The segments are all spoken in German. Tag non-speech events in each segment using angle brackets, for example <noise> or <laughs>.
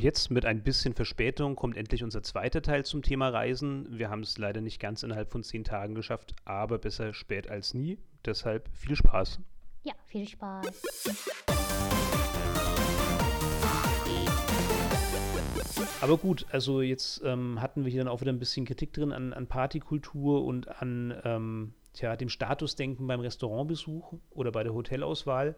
Und jetzt mit ein bisschen Verspätung kommt endlich unser zweiter Teil zum Thema Reisen. Wir haben es leider nicht ganz innerhalb von zehn Tagen geschafft, aber besser spät als nie. Deshalb viel Spaß. Ja, viel Spaß. Aber gut, also jetzt ähm, hatten wir hier dann auch wieder ein bisschen Kritik drin an, an Partykultur und an ähm, tja, dem Statusdenken beim Restaurantbesuch oder bei der Hotelauswahl.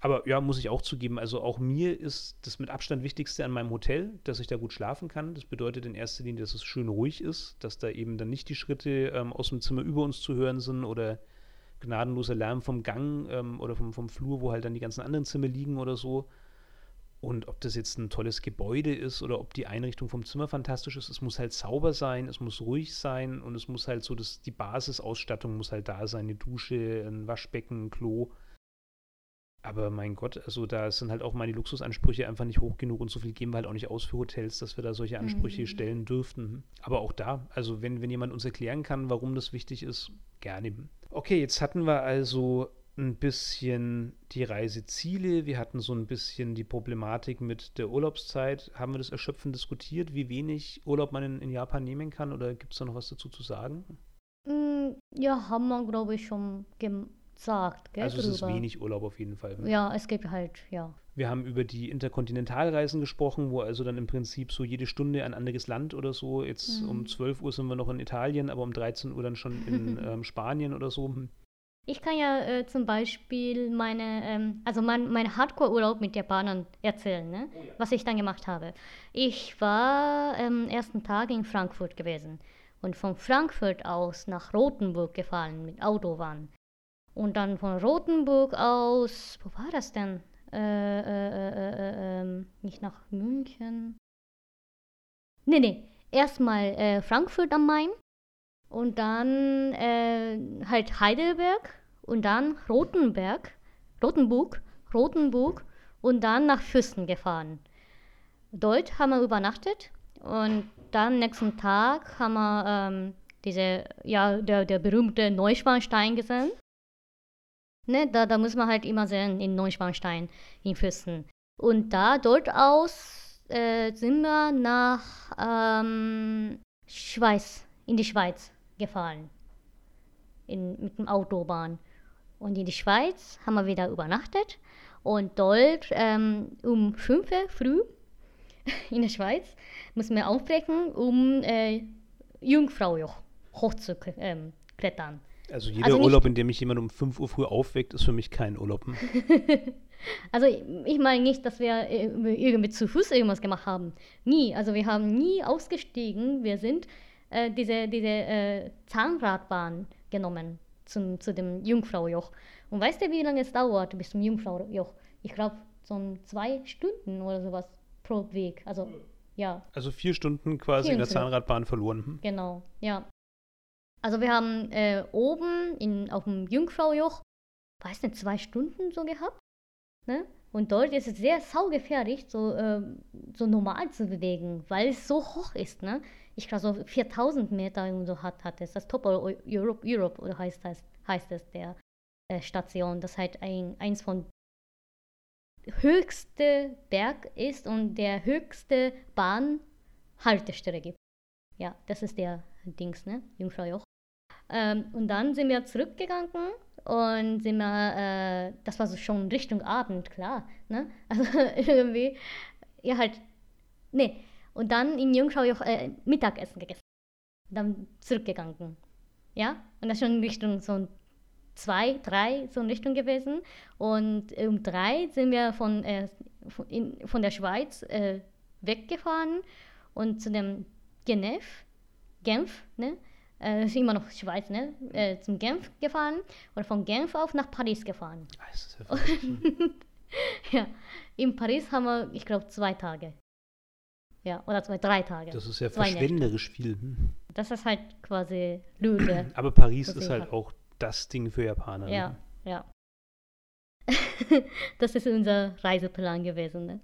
Aber ja, muss ich auch zugeben, also auch mir ist das mit Abstand Wichtigste an meinem Hotel, dass ich da gut schlafen kann. Das bedeutet in erster Linie, dass es schön ruhig ist, dass da eben dann nicht die Schritte ähm, aus dem Zimmer über uns zu hören sind oder gnadenloser Lärm vom Gang ähm, oder vom, vom Flur, wo halt dann die ganzen anderen Zimmer liegen oder so. Und ob das jetzt ein tolles Gebäude ist oder ob die Einrichtung vom Zimmer fantastisch ist, es muss halt sauber sein, es muss ruhig sein und es muss halt so, dass die Basisausstattung muss halt da sein, eine Dusche, ein Waschbecken, ein Klo. Aber mein Gott, also da sind halt auch meine Luxusansprüche einfach nicht hoch genug und so viel geben wir halt auch nicht aus für Hotels, dass wir da solche Ansprüche mhm. stellen dürften. Aber auch da, also wenn, wenn jemand uns erklären kann, warum das wichtig ist, gerne. Okay, jetzt hatten wir also ein bisschen die Reiseziele, wir hatten so ein bisschen die Problematik mit der Urlaubszeit. Haben wir das erschöpfend diskutiert, wie wenig Urlaub man in, in Japan nehmen kann oder gibt es da noch was dazu zu sagen? Mm, ja, haben wir, glaube ich, schon gesagt. Gell, also es drüber. ist wenig Urlaub auf jeden Fall. Ja, es gibt halt, ja. Wir haben über die Interkontinentalreisen gesprochen, wo also dann im Prinzip so jede Stunde ein anderes Land oder so. Jetzt mhm. um 12 Uhr sind wir noch in Italien, aber um 13 Uhr dann schon in <laughs> ähm, Spanien oder so. Ich kann ja äh, zum Beispiel meine, ähm, also mein, mein Hardcore-Urlaub mit Japanern erzählen, ne? Oh ja. was ich dann gemacht habe. Ich war am ähm, ersten Tag in Frankfurt gewesen und von Frankfurt aus nach Rothenburg gefahren mit Autobahn. Und dann von Rothenburg aus, wo war das denn? Äh, äh, äh, äh ähm, nicht nach München. Nee, nee, erstmal Frankfurt am Main und dann äh, halt Heidelberg und dann Rotenberg, Rotenburg, Rotenburg und dann nach Füssen gefahren. Dort haben wir übernachtet und dann nächsten Tag haben wir ähm, diese, ja, der, der berühmte Neuschwanstein gesehen. Ne, da, da muss man halt immer sehen, in Neuschwanstein, in Füssen. Und da, dort aus, äh, sind wir nach ähm, Schweiz, in die Schweiz gefahren. In, mit dem Autobahn. Und in die Schweiz haben wir wieder übernachtet. Und dort ähm, um 5 Uhr früh <laughs> in der Schweiz mussten wir aufbrechen, um äh, Jungfraujoch hochzuklettern. Ähm, also jeder also Urlaub, in dem mich jemand um 5 Uhr früh aufweckt, ist für mich kein Urlaub. <laughs> also ich meine nicht, dass wir irgendwie zu Fuß irgendwas gemacht haben. Nie. Also wir haben nie ausgestiegen. Wir sind äh, diese, diese äh, Zahnradbahn genommen zum, zu dem Jungfraujoch. Und weißt du, wie lange es dauert bis zum Jungfraujoch? Ich glaube, so zwei Stunden oder sowas pro Weg. Also, ja. Also vier Stunden quasi in der Zahnradbahn verloren. Hm? Genau, ja. Also wir haben äh, oben in, auf dem Jungfraujoch, weiß nicht, zwei Stunden so gehabt. Ne? Und dort ist es sehr saugefährlich, so, äh, so normal zu bewegen, weil es so hoch ist. Ne? ich glaube so 4000 Meter und so hat, hat es. Das Top Europe, Europe heißt das, heißt es der äh, Station, das halt ein, eins von höchste Berg ist und der höchste Bahnhaltestelle gibt. Ja, das ist der Dings, ne? Jungfraujoch. Ähm, und dann sind wir zurückgegangen und sind wir, äh, das war so schon Richtung Abend, klar, ne? <laughs> Also irgendwie, ja halt, nee, und dann in Jungschau auch äh, Mittagessen gegessen. Dann zurückgegangen. Ja, und das schon in Richtung so zwei, drei so in Richtung gewesen. Und um drei sind wir von, äh, von, in, von der Schweiz äh, weggefahren und zu dem Genf, Genf, ne? Äh, ist immer noch Schweiz, ne? Äh, zum Genf gefahren und von Genf auf nach Paris gefahren. Ah, ja, <laughs> ja, in Paris haben wir, ich glaube, zwei Tage ja, oder zwei, drei Tage. Das ist ja verschwenderisch Nächte. viel. Hm. Das ist halt quasi Lüge. <clears throat> Aber Paris ist halt auch das Ding für Japaner. Ja, ne? ja. <laughs> das ist unser Reiseplan gewesen. Ne?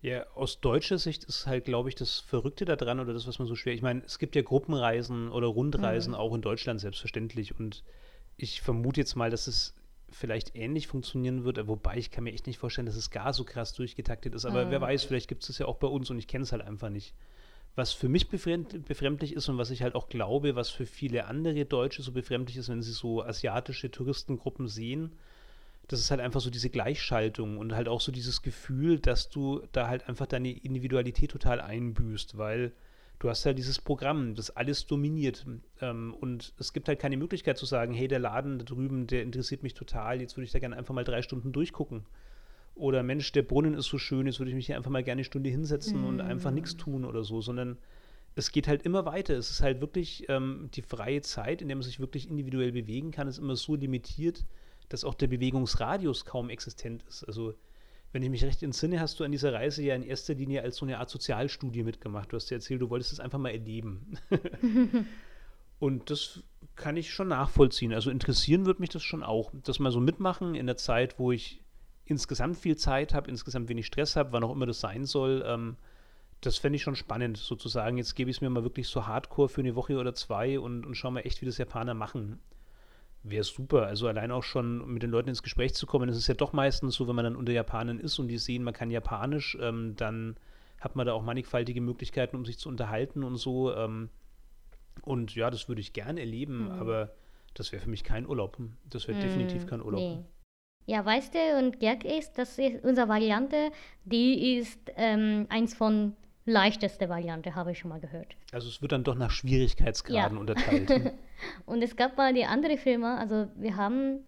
Ja, aus deutscher Sicht ist halt, glaube ich, das Verrückte daran oder das, was man so schwer. Ich meine, es gibt ja Gruppenreisen oder Rundreisen mhm. auch in Deutschland selbstverständlich und ich vermute jetzt mal, dass es vielleicht ähnlich funktionieren wird, wobei ich kann mir echt nicht vorstellen, dass es gar so krass durchgetaktet ist. Aber Mhm. wer weiß, vielleicht gibt es das ja auch bei uns und ich kenne es halt einfach nicht. Was für mich befremd, befremdlich ist und was ich halt auch glaube, was für viele andere Deutsche so befremdlich ist, wenn sie so asiatische Touristengruppen sehen, das ist halt einfach so diese Gleichschaltung und halt auch so dieses Gefühl, dass du da halt einfach deine Individualität total einbüßt, weil du hast halt dieses Programm, das alles dominiert. Ähm, und es gibt halt keine Möglichkeit zu sagen, hey, der Laden da drüben, der interessiert mich total, jetzt würde ich da gerne einfach mal drei Stunden durchgucken. Oder Mensch, der Brunnen ist so schön, jetzt würde ich mich hier einfach mal gerne eine Stunde hinsetzen und einfach nichts tun oder so, sondern es geht halt immer weiter. Es ist halt wirklich ähm, die freie Zeit, in der man sich wirklich individuell bewegen kann, ist immer so limitiert, dass auch der Bewegungsradius kaum existent ist. Also wenn ich mich recht entsinne, hast du an dieser Reise ja in erster Linie als so eine Art Sozialstudie mitgemacht. Du hast ja erzählt, du wolltest es einfach mal erleben. <laughs> Und das kann ich schon nachvollziehen. Also interessieren wird mich das schon auch. Das mal so mitmachen in der Zeit, wo ich insgesamt viel Zeit habe, insgesamt wenig Stress habe, wann auch immer das sein soll. Ähm, das fände ich schon spannend, sozusagen. Jetzt gebe ich es mir mal wirklich so hardcore für eine Woche oder zwei und, und schau mal echt, wie das Japaner machen. Wäre super. Also allein auch schon mit den Leuten ins Gespräch zu kommen. Es ist ja doch meistens so, wenn man dann unter Japanern ist und die sehen, man kann Japanisch, ähm, dann hat man da auch mannigfaltige Möglichkeiten, um sich zu unterhalten und so. Ähm, und ja, das würde ich gerne erleben, Mhm. aber das wäre für mich kein Urlaub. Das wäre definitiv kein Urlaub. Nee. Ja, weißt du, und Gag ist, das ist unsere Variante, die ist ähm, eins von leichteste Variante, habe ich schon mal gehört. Also es wird dann doch nach Schwierigkeitsgraden Ja. unterteilt. <laughs> Und es gab mal die andere Filme, also wir haben,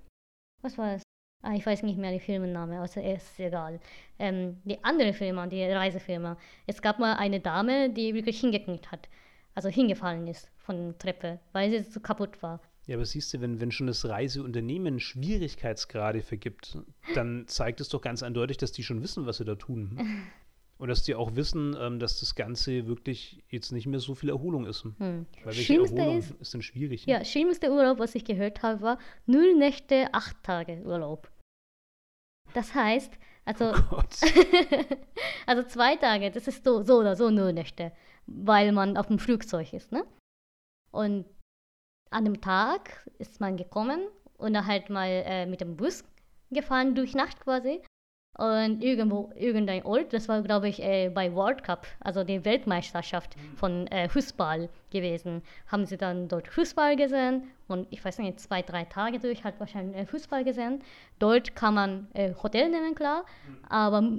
was war es? Ah, ich weiß nicht mehr die Filmenname, also ist egal. Ähm, die andere Filme, die Reisefilme. Es gab mal eine Dame, die wirklich hingeknickt hat, also hingefallen ist von der Treppe, weil sie so kaputt war. Ja, aber siehst du, wenn, wenn schon das Reiseunternehmen Schwierigkeitsgrade vergibt, dann zeigt es doch ganz eindeutig, dass die schon wissen, was sie da tun. <laughs> Und dass die auch wissen, ähm, dass das Ganze wirklich jetzt nicht mehr so viel Erholung ist. Hm. Weil Schlimmste ist, ist, denn schwierig? ja, schlimmste Urlaub, was ich gehört habe, war null Nächte, acht Tage Urlaub. Das heißt, also, Oh <laughs> also zwei Tage, das ist so, so oder so null Nächte, weil man auf dem Flugzeug ist, ne? Und an dem Tag ist man gekommen und dann halt mal äh, mit dem Bus gefahren durch Nacht quasi. Und irgendwo, irgendein Ort, das war glaube ich äh, bei World Cup, also die Weltmeisterschaft von äh, Fußball gewesen, haben sie dann dort Fußball gesehen und ich weiß nicht, zwei, drei Tage durch hat wahrscheinlich äh, Fußball gesehen. Dort kann man äh, Hotel nehmen, klar, aber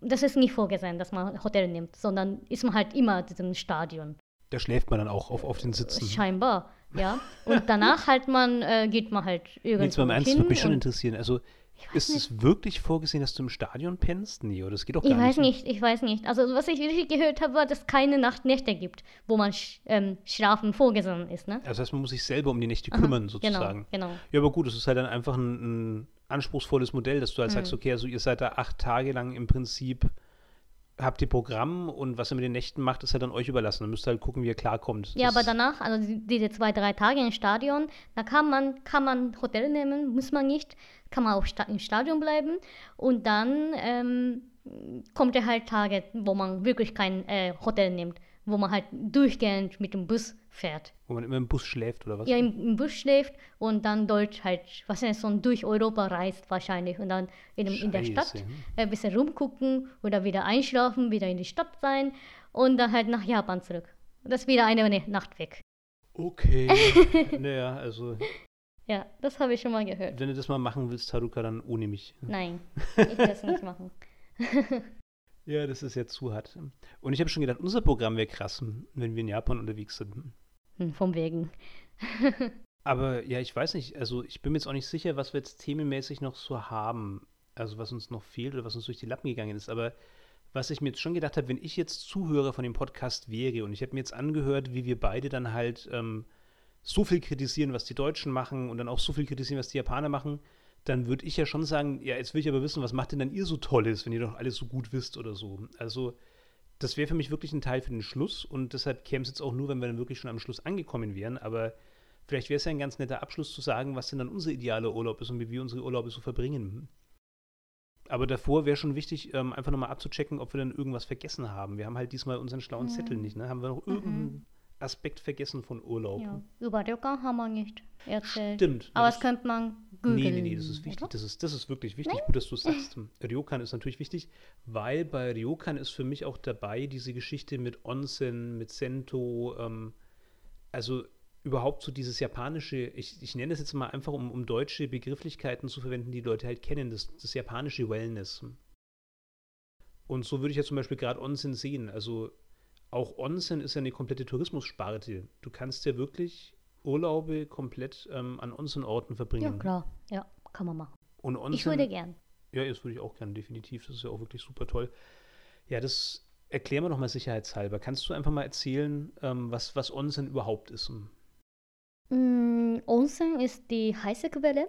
das ist nicht vorgesehen, dass man Hotel nimmt, sondern ist man halt immer in diesem Stadion. Da schläft man dann auch auf, auf den Sitzen. Scheinbar, ja. Und danach halt man, äh, geht man halt irgendwo Jetzt mal im Ernst, würde mich schon interessieren. Also, ist es wirklich vorgesehen, dass du im Stadion pennst? Nee, oder das geht doch Ich gar weiß nicht. nicht, ich weiß nicht. Also was ich wirklich gehört habe, war, dass es keine Nachtnächte gibt, wo man sch ähm, schlafen vorgesehen ist, ne? Also das heißt, man muss sich selber um die Nächte Aha, kümmern, sozusagen. Genau, genau. Ja, aber gut, es ist halt dann einfach ein, ein anspruchsvolles Modell, dass du halt Mhm. sagst, okay, also ihr seid da acht Tage lang im Prinzip, habt ihr Programm und was ihr mit den Nächten macht, ist halt dann euch überlassen. Dann müsst ihr halt gucken, wie ihr klarkommt. Ja, Das- aber danach, also die- diese zwei, drei Tage im Stadion, da kann man, kann man Hotel nehmen, muss man nicht, kann man auch im Stadion bleiben und dann ähm, kommt er halt Tage, wo man wirklich kein äh, Hotel nimmt, wo man halt durchgehend mit dem Bus fährt. Wo man immer im Bus schläft oder was? Ja, im, im Bus schläft und dann dort halt, was ist so durch Europa reist wahrscheinlich und dann in, dem- in der Stadt Scheiße. ein bisschen rumgucken oder wieder einschlafen, wieder in die Stadt sein und dann halt nach Japan zurück. Das ist wieder eine Nacht weg. Okay. <laughs> naja, also, Ja, das habe ich schon mal gehört. wenn du das mal machen willst, Haruka, dann ohne mich. Nein, <laughs> ich will das nicht machen. <laughs> Ja, das ist ja zu hart. Und ich habe schon gedacht, unser Programm wäre krass, wenn wir in Japan unterwegs sind. Hm, Vom Wegen. <laughs> Aber ja, ich weiß nicht, also ich bin mir jetzt auch nicht sicher, was wir jetzt themenmäßig noch so haben. Also was uns noch fehlt oder was uns durch die Lappen gegangen ist. Aber was ich mir jetzt schon gedacht habe, wenn ich jetzt Zuhörer von dem Podcast wäre und ich habe mir jetzt angehört, wie wir beide dann halt ähm, so viel kritisieren, was die Deutschen machen und dann auch so viel kritisieren, was die Japaner machen, dann würde ich ja schon sagen, ja, jetzt will ich aber wissen, was macht denn dann ihr so Tolles, wenn ihr doch alles so gut wisst oder so. Also das wäre für mich wirklich ein Teil für den Schluss und deshalb käme es jetzt auch nur, wenn wir dann wirklich schon am Schluss angekommen wären, aber vielleicht wäre es ja ein ganz netter Abschluss zu sagen, was denn dann unser idealer Urlaub ist und wie wir unsere Urlaube so verbringen. Aber davor wäre schon wichtig, ähm, einfach nochmal abzuchecken, ob wir dann irgendwas vergessen haben. Wir haben halt diesmal unseren schlauen Mhm. Zettel nicht, ne? Haben wir noch irgendeinen Aspekt vergessen von Urlaub? Ja. Über Ryokan haben wir nicht erzählt. Stimmt. Aber das könnte man googeln. Nee, nee, nee, das ist wichtig. Das ist, das ist wirklich wichtig. Gut, dass du es sagst. Ryokan ist natürlich wichtig, weil bei Ryokan ist für mich auch dabei diese Geschichte mit Onsen, mit Sento, ähm, also überhaupt so dieses japanische, ich, ich nenne es jetzt mal einfach, um, um deutsche Begrifflichkeiten zu verwenden, die Leute halt kennen, das, das japanische Wellness. Und so würde ich ja zum Beispiel gerade Onsen sehen. Also auch Onsen ist ja eine komplette Tourismussparte. Du kannst ja wirklich Urlaube komplett ähm, an Onsen-Orten verbringen. Ja, klar. Ja, kann man machen. Und Onsen, Ich würde gern. Ja, das würde ich auch gerne, definitiv. Das ist ja auch wirklich super toll. Ja, das erklären wir nochmal sicherheitshalber. Kannst du einfach mal erzählen, ähm, was, was Onsen überhaupt ist? Mm, Onsen ist die heiße Quelle.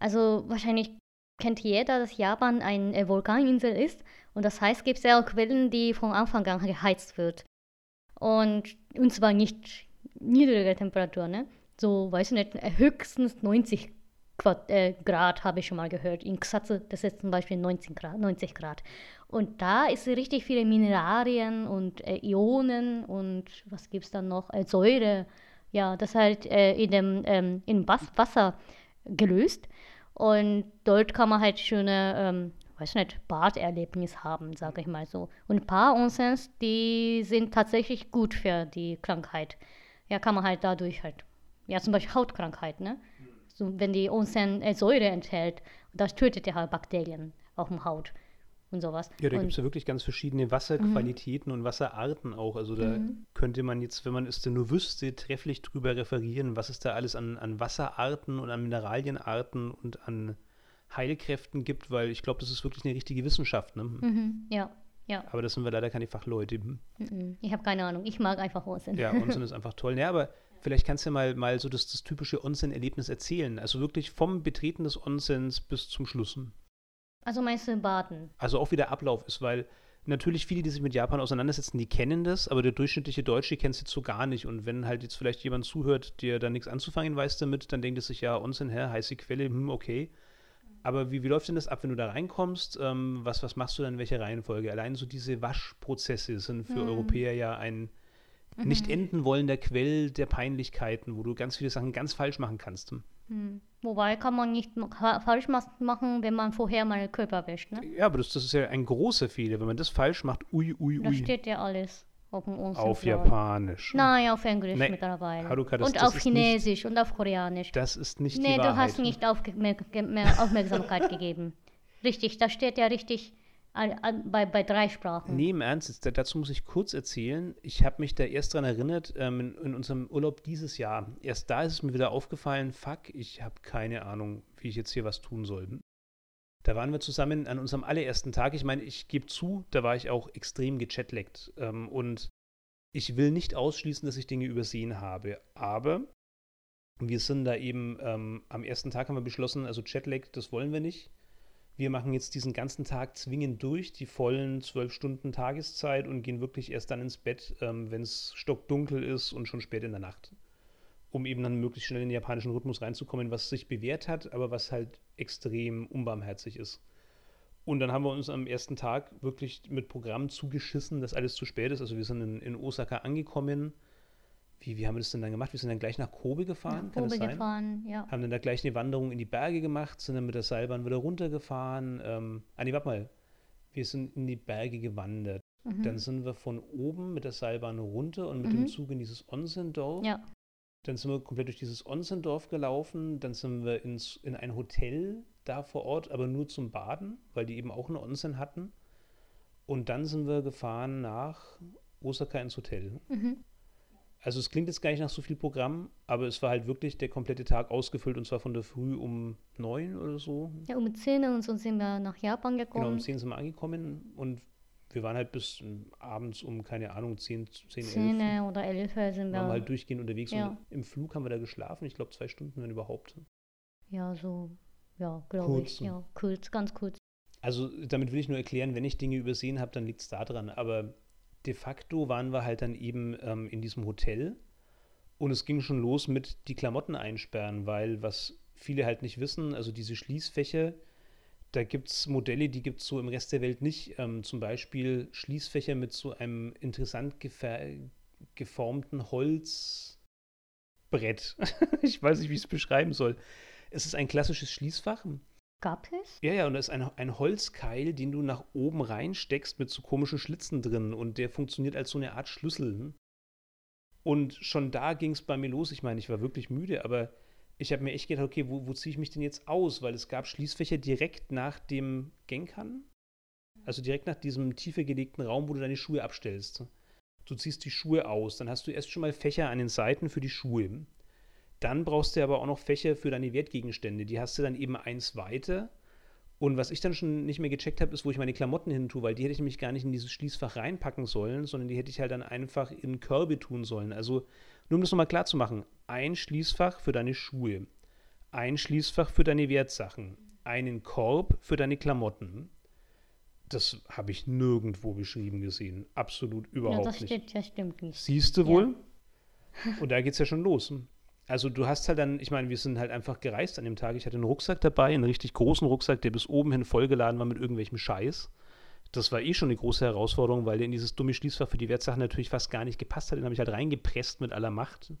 Also wahrscheinlich kennt jeder, dass Japan eine äh, Vulkaninsel ist. Und das heißt, gibt es ja auch Quellen, die von Anfang an geheizt wird. Und, und zwar nicht niedrige Temperatur, ne? So, weiß ich nicht, äh, höchstens 90 Quad, äh, Grad habe ich schon mal gehört. In Ksatze, das ist zum Beispiel 19 Grad, 90 Grad. Und da ist richtig viele Mineralien und äh, Ionen und was gibt es dann noch? Äh, Säure. Ja, das halt äh, in dem ähm, in Was Wasser gelöst. Und dort kann man halt schöne, ähm, weiß nicht, Baderlebnis haben, sage ich mal so. Und ein paar Onsens, die sind tatsächlich gut für die Krankheit. Ja, kann man halt dadurch halt, ja, zum Beispiel Hautkrankheit, ne? So, wenn die Onsen äh, Säure enthält, das tötet ja halt Bakterien auf dem Haut und sowas. Ja, da gibt es ja wirklich ganz verschiedene Wasserqualitäten und Wasserarten auch. Also da Mhm. könnte man jetzt, wenn man es denn nur wüsste, trefflich drüber referieren, was es da alles an, an Wasserarten und an Mineralienarten und an Heilkräften gibt, weil ich glaube, das ist wirklich eine richtige Wissenschaft. Ne? Mhm, ja, ja. Aber das sind wir leider keine Fachleute. Hm. Mhm. Ich habe keine Ahnung. Ich mag einfach Onsen. Ja, Onsen ist einfach toll. Ja, aber vielleicht kannst du ja mal, mal so das, das typische Onsen-Erlebnis erzählen. Also wirklich vom Betreten des Onsens bis zum Schluss. Also meinst du Baden? Also auch wie der Ablauf ist, weil natürlich viele, die sich mit Japan auseinandersetzen, die kennen das, aber der durchschnittliche Deutsche kennt es jetzt so gar nicht. Und wenn halt jetzt vielleicht jemand zuhört, der da nichts anzufangen weiß damit, dann denkt es sich, ja, Onsen, hä, heiße Quelle, hm, okay. Aber wie, wie läuft denn das ab, wenn du da reinkommst? Ähm, was, was machst du dann in welcher Reihenfolge? Allein so diese Waschprozesse sind für Hm. Europäer ja ein nicht enden wollender Quell der Peinlichkeiten, wo du ganz viele Sachen ganz falsch machen kannst. Hm. Wobei kann man nicht falsch machen, wenn man vorher mal den Körper wäscht, ne? Ja, aber das, das ist ja ein großer Fehler. Wenn man das falsch macht, ui, ui, Da ui. steht ja alles auf. Auf Japanisch. Nein, auf Englisch Nee, mittlerweile. Haruka, das- und das auf Chinesisch und auf Koreanisch. Das ist nicht nee, die du Wahrheit. hast nicht aufge mehr, ge- mehr Aufmerksamkeit <laughs> gegeben. Richtig, da steht ja richtig bei, bei drei Sprachen. Nee, im Ernst, dazu muss ich kurz erzählen. Ich habe mich da erst dran erinnert, ähm, in, in unserem Urlaub dieses Jahr. Erst da ist es mir wieder aufgefallen, fuck, ich habe keine Ahnung, wie ich jetzt hier was tun soll. Da waren wir zusammen an unserem allerersten Tag. Ich meine, ich gebe zu, da war ich auch extrem gechatleckt. Ähm, und ich will nicht ausschließen, dass ich Dinge übersehen habe. Aber wir sind da eben, ähm, am ersten Tag haben wir beschlossen, also Chatlag, das wollen wir nicht. Wir machen jetzt diesen ganzen Tag zwingend durch, die vollen zwölf Stunden Tageszeit und gehen wirklich erst dann ins Bett, ähm, wenn es stockdunkel ist und schon spät in der Nacht. Um eben dann möglichst schnell in den japanischen Rhythmus reinzukommen, was sich bewährt hat, aber was halt extrem unbarmherzig ist. Und dann haben wir uns am ersten Tag wirklich mit Programm zugeschissen, dass alles zu spät ist. Also wir sind in, in Osaka angekommen. Wie, wie haben wir das denn dann gemacht? Wir sind dann gleich nach Kobe gefahren, Nach kann das Kobe sein? gefahren, ja. haben dann da gleich eine Wanderung in die Berge gemacht, sind dann mit der Seilbahn wieder runtergefahren. Ähm, ah, nee, warte mal. Wir sind in die Berge gewandert. Mhm. Dann sind wir von oben mit der Seilbahn runter und mit Mhm. dem Zug in dieses Onsen-Dorf. Ja. Dann sind wir komplett durch dieses Onsen-Dorf gelaufen. Dann sind wir ins, in ein Hotel da vor Ort, aber nur zum Baden, weil die eben auch eine Onsen hatten. Und dann sind wir gefahren nach Osaka ins Hotel. Mhm. Also es klingt jetzt gar nicht nach so viel Programm, aber es war halt wirklich der komplette Tag ausgefüllt und zwar von der Früh um neun oder so. ja, um 10 Uhr und so sind wir nach Japan Genau, um gekommen. zehn sind wir angekommen und wir waren halt bis ähm, abends um, keine Ahnung, zehn, zehn, elf. 10 oder 11 Uhr sind Waren wir wir. halt durchgehend unterwegs Ja. und im Flug haben wir da geschlafen. Ich glaube zwei Stunden, wenn überhaupt. Ja, so, ja, glaube ich. Ja, kurz, ganz kurz. Also damit will ich nur erklären, wenn ich Dinge übersehen habe, dann liegt es daran. Aber de facto waren wir halt dann eben ähm, in diesem Hotel und es ging schon los mit die Klamotten einsperren, weil was viele halt nicht wissen, also diese Schließfächer, da gibt es Modelle, die gibt es so im Rest der Welt nicht. Ähm, zum Beispiel Schließfächer mit so einem interessant geformten Holzbrett. <laughs> ich weiß nicht, wie ich es beschreiben soll. Es ist ein klassisches Schließfach. Gab es? Ja, ja, und da ist ein, ein Holzkeil, den du nach oben reinsteckst mit so komischen Schlitzen drin und der funktioniert als so eine Art Schlüssel. Und schon da ging es bei mir los. Ich meine, ich war wirklich müde, aber ich habe mir echt gedacht, okay, wo, wo ziehe ich mich denn jetzt aus? Weil es gab Schließfächer direkt nach dem Genkan. Also direkt nach diesem tiefer gelegten Raum, wo du deine Schuhe abstellst. Du ziehst die Schuhe aus, dann hast du erst schon mal Fächer an den Seiten für die Schuhe. Dann brauchst du aber auch noch Fächer für deine Wertgegenstände. Die hast du dann eben eins weiter. Und was ich dann schon nicht mehr gecheckt habe, ist, wo ich meine Klamotten hin tue, weil die hätte ich nämlich gar nicht in dieses Schließfach reinpacken sollen, sondern die hätte ich halt dann einfach in Körbe tun sollen. Also nur um das nochmal klar zu machen, ein Schließfach für deine Schuhe, ein Schließfach für deine Wertsachen, einen Korb für deine Klamotten. Das habe ich nirgendwo beschrieben gesehen. Absolut überhaupt ja, das nicht. Stimmt, das stimmt nicht. Siehst du wohl? Ja. Und da geht es ja schon los. Also du hast halt dann, ich meine, wir sind halt einfach gereist an dem Tag. Ich hatte einen Rucksack dabei, einen richtig großen Rucksack, der bis oben hin vollgeladen war mit irgendwelchem Scheiß. Das war eh schon eine große Herausforderung, weil der in dieses dumme Schließfach für die Wertsachen natürlich fast gar nicht gepasst hat. Den habe ich halt reingepresst mit aller Macht.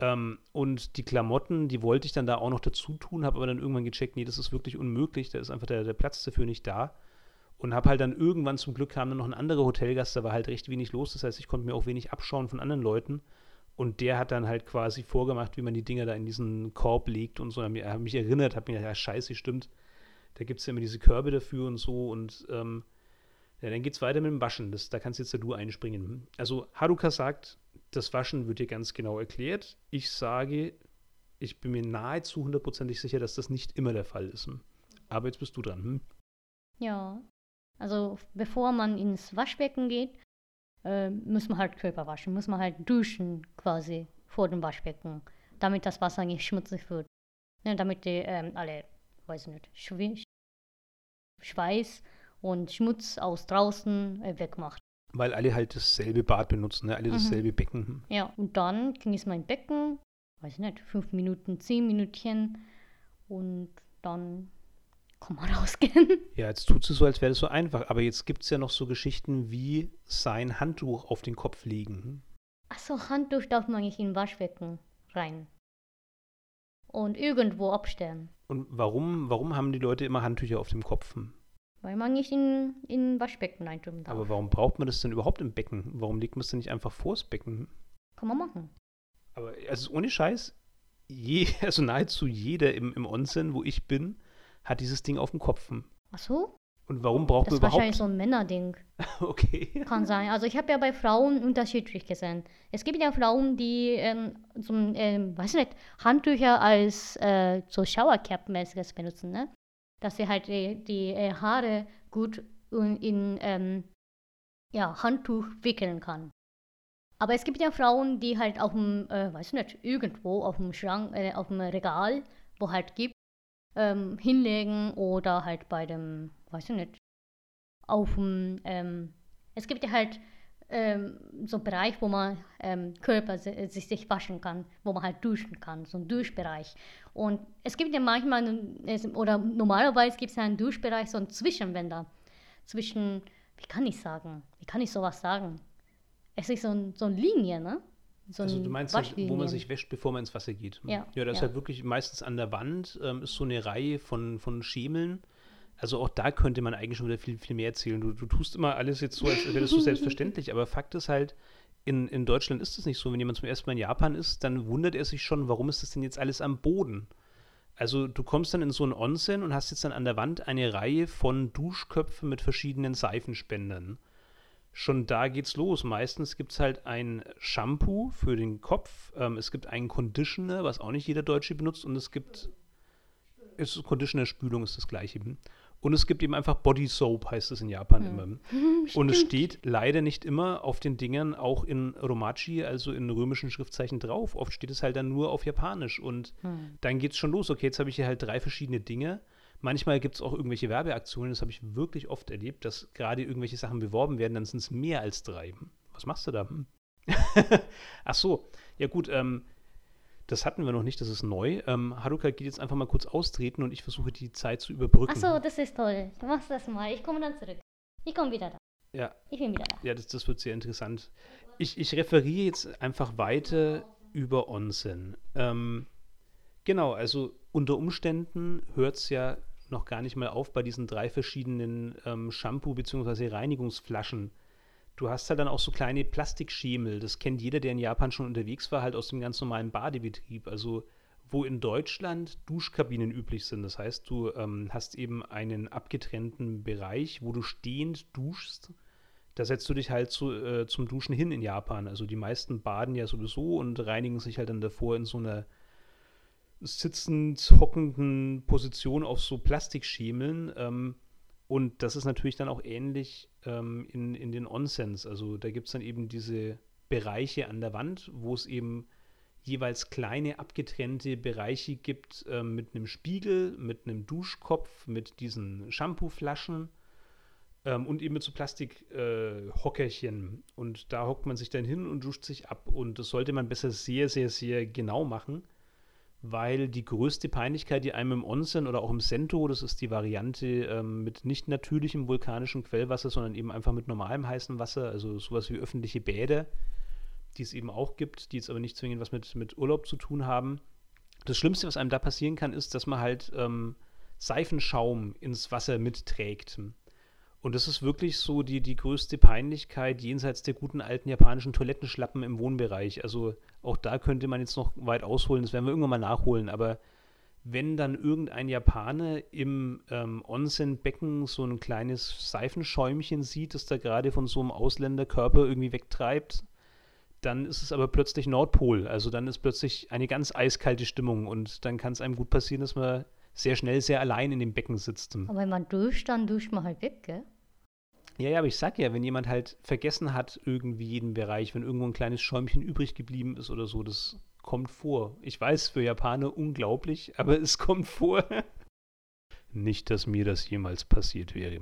Ähm, und die Klamotten, die wollte ich dann da auch noch dazu tun, habe aber dann irgendwann gecheckt, nee, das ist wirklich unmöglich, da ist einfach der, der Platz dafür nicht da. Und habe halt dann irgendwann zum Glück kam dann noch ein anderer Hotelgast, da war halt recht wenig los, das heißt, ich konnte mir auch wenig abschauen von anderen Leuten. Und der hat dann halt quasi vorgemacht, wie man die Dinger da in diesen Korb legt und so. Er hat mich erinnert, hat mir gedacht, ja, scheiße, stimmt. Da gibt es ja immer diese Körbe dafür und so. Und ähm, ja, dann geht es weiter mit dem Waschen. Das, da kannst jetzt ja du einspringen. Also Haruka sagt, das Waschen wird dir ganz genau erklärt. Ich sage, ich bin mir nahezu hundertprozentig sicher, dass das nicht immer der Fall ist. Aber jetzt bist du dran. Hm? Ja, also bevor man ins Waschbecken geht, äh, muss man halt Körper waschen, muss man halt duschen quasi vor dem Waschbecken, damit das Wasser nicht schmutzig wird. Ne, damit die ähm, alle, weiß nicht, Schw Schweiß und Schmutz aus draußen äh, wegmacht. Weil alle halt dasselbe Bad benutzen, ne? alle dasselbe mhm. Becken. Ja, und dann ging es mein Becken, weiß nicht, fünf Minuten, zehn Minütchen und dann kann man rausgehen. Ja, jetzt tut sie so, als wäre das so einfach. Aber jetzt gibt es ja noch so Geschichten wie sein Handtuch auf den Kopf legen. Achso, Handtuch darf man nicht in Waschbecken rein. Und irgendwo abstellen. Und warum, warum haben die Leute immer Handtücher auf dem Kopf? Weil man nicht in, in Waschbecken reintun darf. Aber warum braucht man das denn überhaupt im Becken? Warum legt man es denn nicht einfach vors Becken? Kann man machen. Aber also ohne Scheiß, je, <laughs> also nahezu jeder im, im Onsen, wo ich bin, hat dieses Ding auf dem Kopf. Ach so? Und warum braucht man überhaupt... Das ist wahrscheinlich so ein Männerding. <laughs> okay. Kann sein. Also ich habe ja bei Frauen unterschiedlich gesehen. Es gibt ja Frauen, die ähm, so, ähm, weiß nicht, Handtücher als äh, so Showercap-mäßiges benutzen, ne? Dass sie halt die, die äh, Haare gut in, in ähm, ja, Handtuch wickeln kann. Aber es gibt ja Frauen, die halt auf dem, äh, weiß nicht, irgendwo auf dem Schrank, äh, auf dem Regal, wo halt gibt, ähm, hinlegen oder halt bei dem, weiß ich nicht, auf dem, ähm, es gibt ja halt ähm, so Bereich, wo man ähm, Körper sich, sich waschen kann, wo man halt duschen kann, so ein Duschbereich. Und es gibt ja manchmal, oder normalerweise gibt es ja einen Duschbereich, so einen Zwischenwender. Zwischen, wie kann ich sagen, wie kann ich sowas sagen? Es ist so, ein, so eine Linie, ne? So also du meinst, halt, wo man sich wäscht, bevor man ins Wasser geht. Ja. Ja, das ja. ist halt wirklich meistens an der Wand, ähm, ist so eine Reihe von, von Schemeln. Also auch da könnte man eigentlich schon wieder viel, viel mehr erzählen. Du, du tust immer alles jetzt so, als wäre das so selbstverständlich, aber Fakt ist halt, in, in Deutschland ist das nicht so. Wenn jemand zum ersten Mal in Japan ist, dann wundert er sich schon, warum ist das denn jetzt alles am Boden? Also du kommst dann in so ein Onsen und hast jetzt dann an der Wand eine Reihe von Duschköpfen mit verschiedenen Seifenspendern schon da geht's los. Meistens gibt es halt ein Shampoo für den Kopf, ähm, es gibt einen Conditioner, was auch nicht jeder Deutsche benutzt, und es gibt ist Conditioner-Spülung ist das gleiche. Und es gibt eben einfach Body Soap, heißt es in Japan mhm. immer. <laughs> Und es steht leider nicht immer auf den Dingern auch in Romaji, also in römischen Schriftzeichen drauf. Oft steht es halt dann nur auf Japanisch. Und mhm. dann geht es schon los. Okay, jetzt habe ich hier halt drei verschiedene Dinge. Manchmal gibt es auch irgendwelche Werbeaktionen, das habe ich wirklich oft erlebt, dass gerade irgendwelche Sachen beworben werden, dann sind es mehr als drei. Was machst du da? Hm? <laughs> Ach so, ja gut, ähm, das hatten wir noch nicht, das ist neu. Ähm, Haruka geht jetzt einfach mal kurz austreten und ich versuche die Zeit zu überbrücken. Ach so, das ist toll. Du machst das mal. Ich komme dann zurück. Ich komme wieder da. Ja. Ich bin wieder da. Ja, das, das wird sehr interessant. Ich, ich referiere jetzt einfach weiter über Onsen. Ähm, Genau, also unter Umständen hört es ja noch gar nicht mal auf bei diesen drei verschiedenen ähm, Shampoo- bzw. Reinigungsflaschen. Du hast halt dann auch so kleine Plastikschemel. Das kennt jeder, der in Japan schon unterwegs war, halt aus dem ganz normalen Badebetrieb. Also wo in Deutschland Duschkabinen üblich sind. Das heißt, du ähm, hast eben einen abgetrennten Bereich, wo du stehend duschst. Da setzt du dich halt zu, äh, zum Duschen hin in Japan. Also die meisten baden ja sowieso und reinigen sich halt dann davor in so einer sitzend hockenden Position auf so Plastikschemeln. Ähm, und das ist natürlich dann auch ähnlich ähm, in, in den Onsens. Also da gibt es dann eben diese Bereiche an der Wand, wo es eben jeweils kleine abgetrennte Bereiche gibt äh, mit einem Spiegel, mit einem Duschkopf, mit diesen Shampooflaschen ähm, und eben mit so Plastikhockerchen. Äh, und da hockt man sich dann hin und duscht sich ab. Und das sollte man besser sehr, sehr, sehr genau machen, weil die größte Peinlichkeit, die einem im Onsen oder auch im Sento, das ist die Variante ähm, mit nicht natürlichem vulkanischem Quellwasser, sondern eben einfach mit normalem heißem Wasser, also sowas wie öffentliche Bäder, die es eben auch gibt, die jetzt aber nicht zwingend was mit, mit Urlaub zu tun haben. Das Schlimmste, was einem da passieren kann, ist, dass man halt ähm, Seifenschaum ins Wasser mitträgt. Und das ist wirklich so die, die größte Peinlichkeit jenseits der guten alten japanischen Toilettenschlappen im Wohnbereich. Also auch da könnte man jetzt noch weit ausholen, das werden wir irgendwann mal nachholen, aber wenn dann irgendein Japaner im ähm, Onsen-Becken so ein kleines Seifenschäumchen sieht, das da gerade von so einem Ausländerkörper irgendwie wegtreibt, dann ist es aber plötzlich Nordpol. Also dann ist plötzlich eine ganz eiskalte Stimmung und dann kann es einem gut passieren, dass man sehr schnell sehr allein in dem Becken sitzt. Aber wenn man duscht, dann duscht man halt weg, gell? Ja, ja, aber ich sag ja, wenn jemand halt vergessen hat, irgendwie jeden Bereich, wenn irgendwo ein kleines Schäumchen übrig geblieben ist oder so, das kommt vor. Ich weiß, für Japaner unglaublich, aber es kommt vor. <laughs> Nicht, dass mir das jemals passiert wäre.